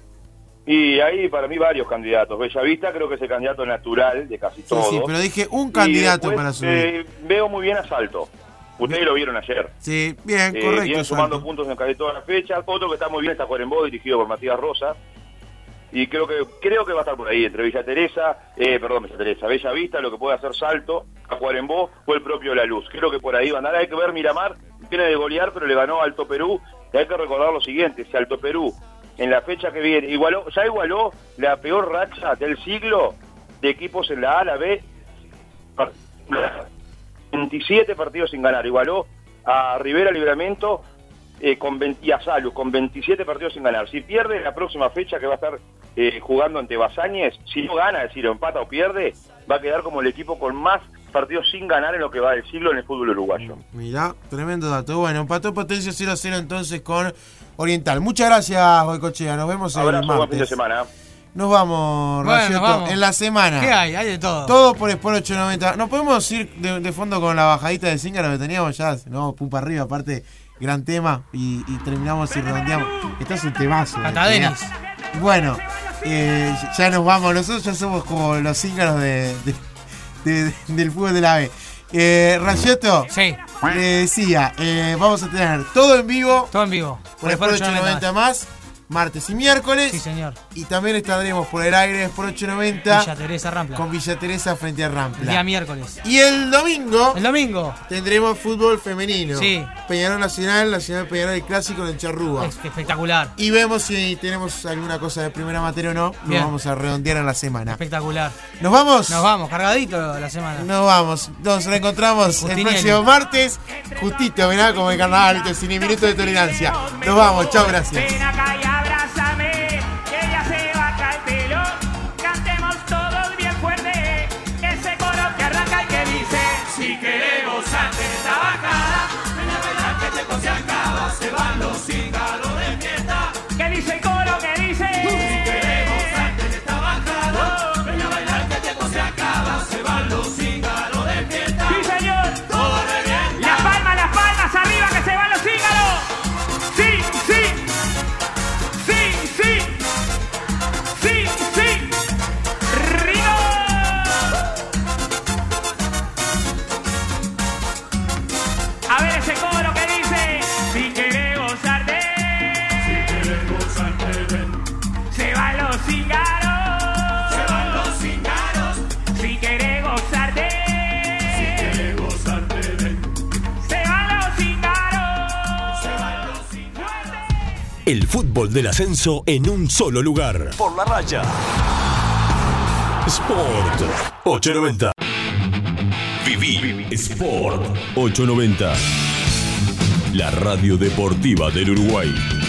S13: Y hay para mí varios candidatos. Bellavista creo que es el candidato natural de casi
S2: Sí,
S13: todos.
S2: sí, pero dije un
S13: Y
S2: candidato
S13: después,
S2: para subir.
S13: eh, veo muy bien a Salto. Ustedes lo vieron ayer.
S2: Sí, bien,
S13: Eh,
S2: correcto.
S13: sumando puntos en casi todas las fechas. Otro que está muy bien está Cuarembó, dirigido por Matías Rosa. Y creo que creo que va a estar por ahí, entre Villa Teresa, eh, perdón, Villa Teresa, Bella Vista, lo que puede hacer Salto, a Cuarembó o el propio La Luz. Creo que por ahí van a. Hay que ver Miramar, tiene de golear, pero le ganó a Alto Perú. Y hay que recordar lo siguiente, si Alto Perú en la fecha que viene igualó, ya igualó la peor racha del siglo de equipos en la A, la B, 27 partidos sin ganar, igualó a Rivera Libramento eh, con 20 y a Salus con 27 partidos sin ganar. Si pierde la próxima fecha que va a estar eh, jugando ante Basáñez, si no gana, es decir, empata o pierde, va a quedar como el equipo con más partidos sin ganar en lo que va del siglo en el fútbol uruguayo.
S2: Mirá, tremendo dato. Bueno, empató Potencia 0 a 0 entonces con Oriental. Muchas gracias, Boicochea. Nos vemos el
S13: Abrazo, buen fin de
S2: martes.
S13: semana.
S2: Nos vamos,
S3: Bueno,
S2: Racioto,
S3: vamos.
S2: en la semana.
S3: ¿Qué hay? Hay de todo.
S2: Todo por Sport 890. ¿Nos podemos ir de, de fondo con la bajadita de Zíngaro que teníamos ya? No, pum para arriba, aparte, gran tema. Y, y terminamos y redondeamos. Esto es un temazo. eh,
S3: Hasta Denis.
S2: Bueno, eh, ya nos vamos. Nosotros ya somos como los Zíngaros de, de- de- del fútbol de la B. Eh, Racioto,
S3: sí.
S2: le decía, eh, vamos a tener todo en vivo.
S3: Todo en vivo.
S2: Por Sport 890 más. Martes y miércoles.
S3: Sí, señor.
S2: Y también estaremos por el aire Sport 890
S3: Villa Teresa Rampla.
S2: con Villa Teresa frente a Rampla.
S3: Día miércoles.
S2: Y el domingo.
S3: El domingo.
S2: Tendremos fútbol femenino.
S3: Sí.
S2: Peñarol Nacional, Nacional Peñarol y Clásico en el Charrúa.
S3: Es- espectacular.
S2: Y vemos si tenemos alguna cosa de primera materia o no. Lo vamos a redondear en la semana.
S3: Espectacular.
S2: ¿Nos vamos?
S3: Nos vamos, cargadito la semana.
S2: Nos vamos. Nos reencontramos el próximo martes. Justito, mirá, como el carnaval, sin ni minuto de tolerancia. Nos vamos. Chao, gracias.
S1: El fútbol del ascenso en un solo lugar. Por la raya. Sport 890. Viví Sport 890. La radio deportiva del Uruguay.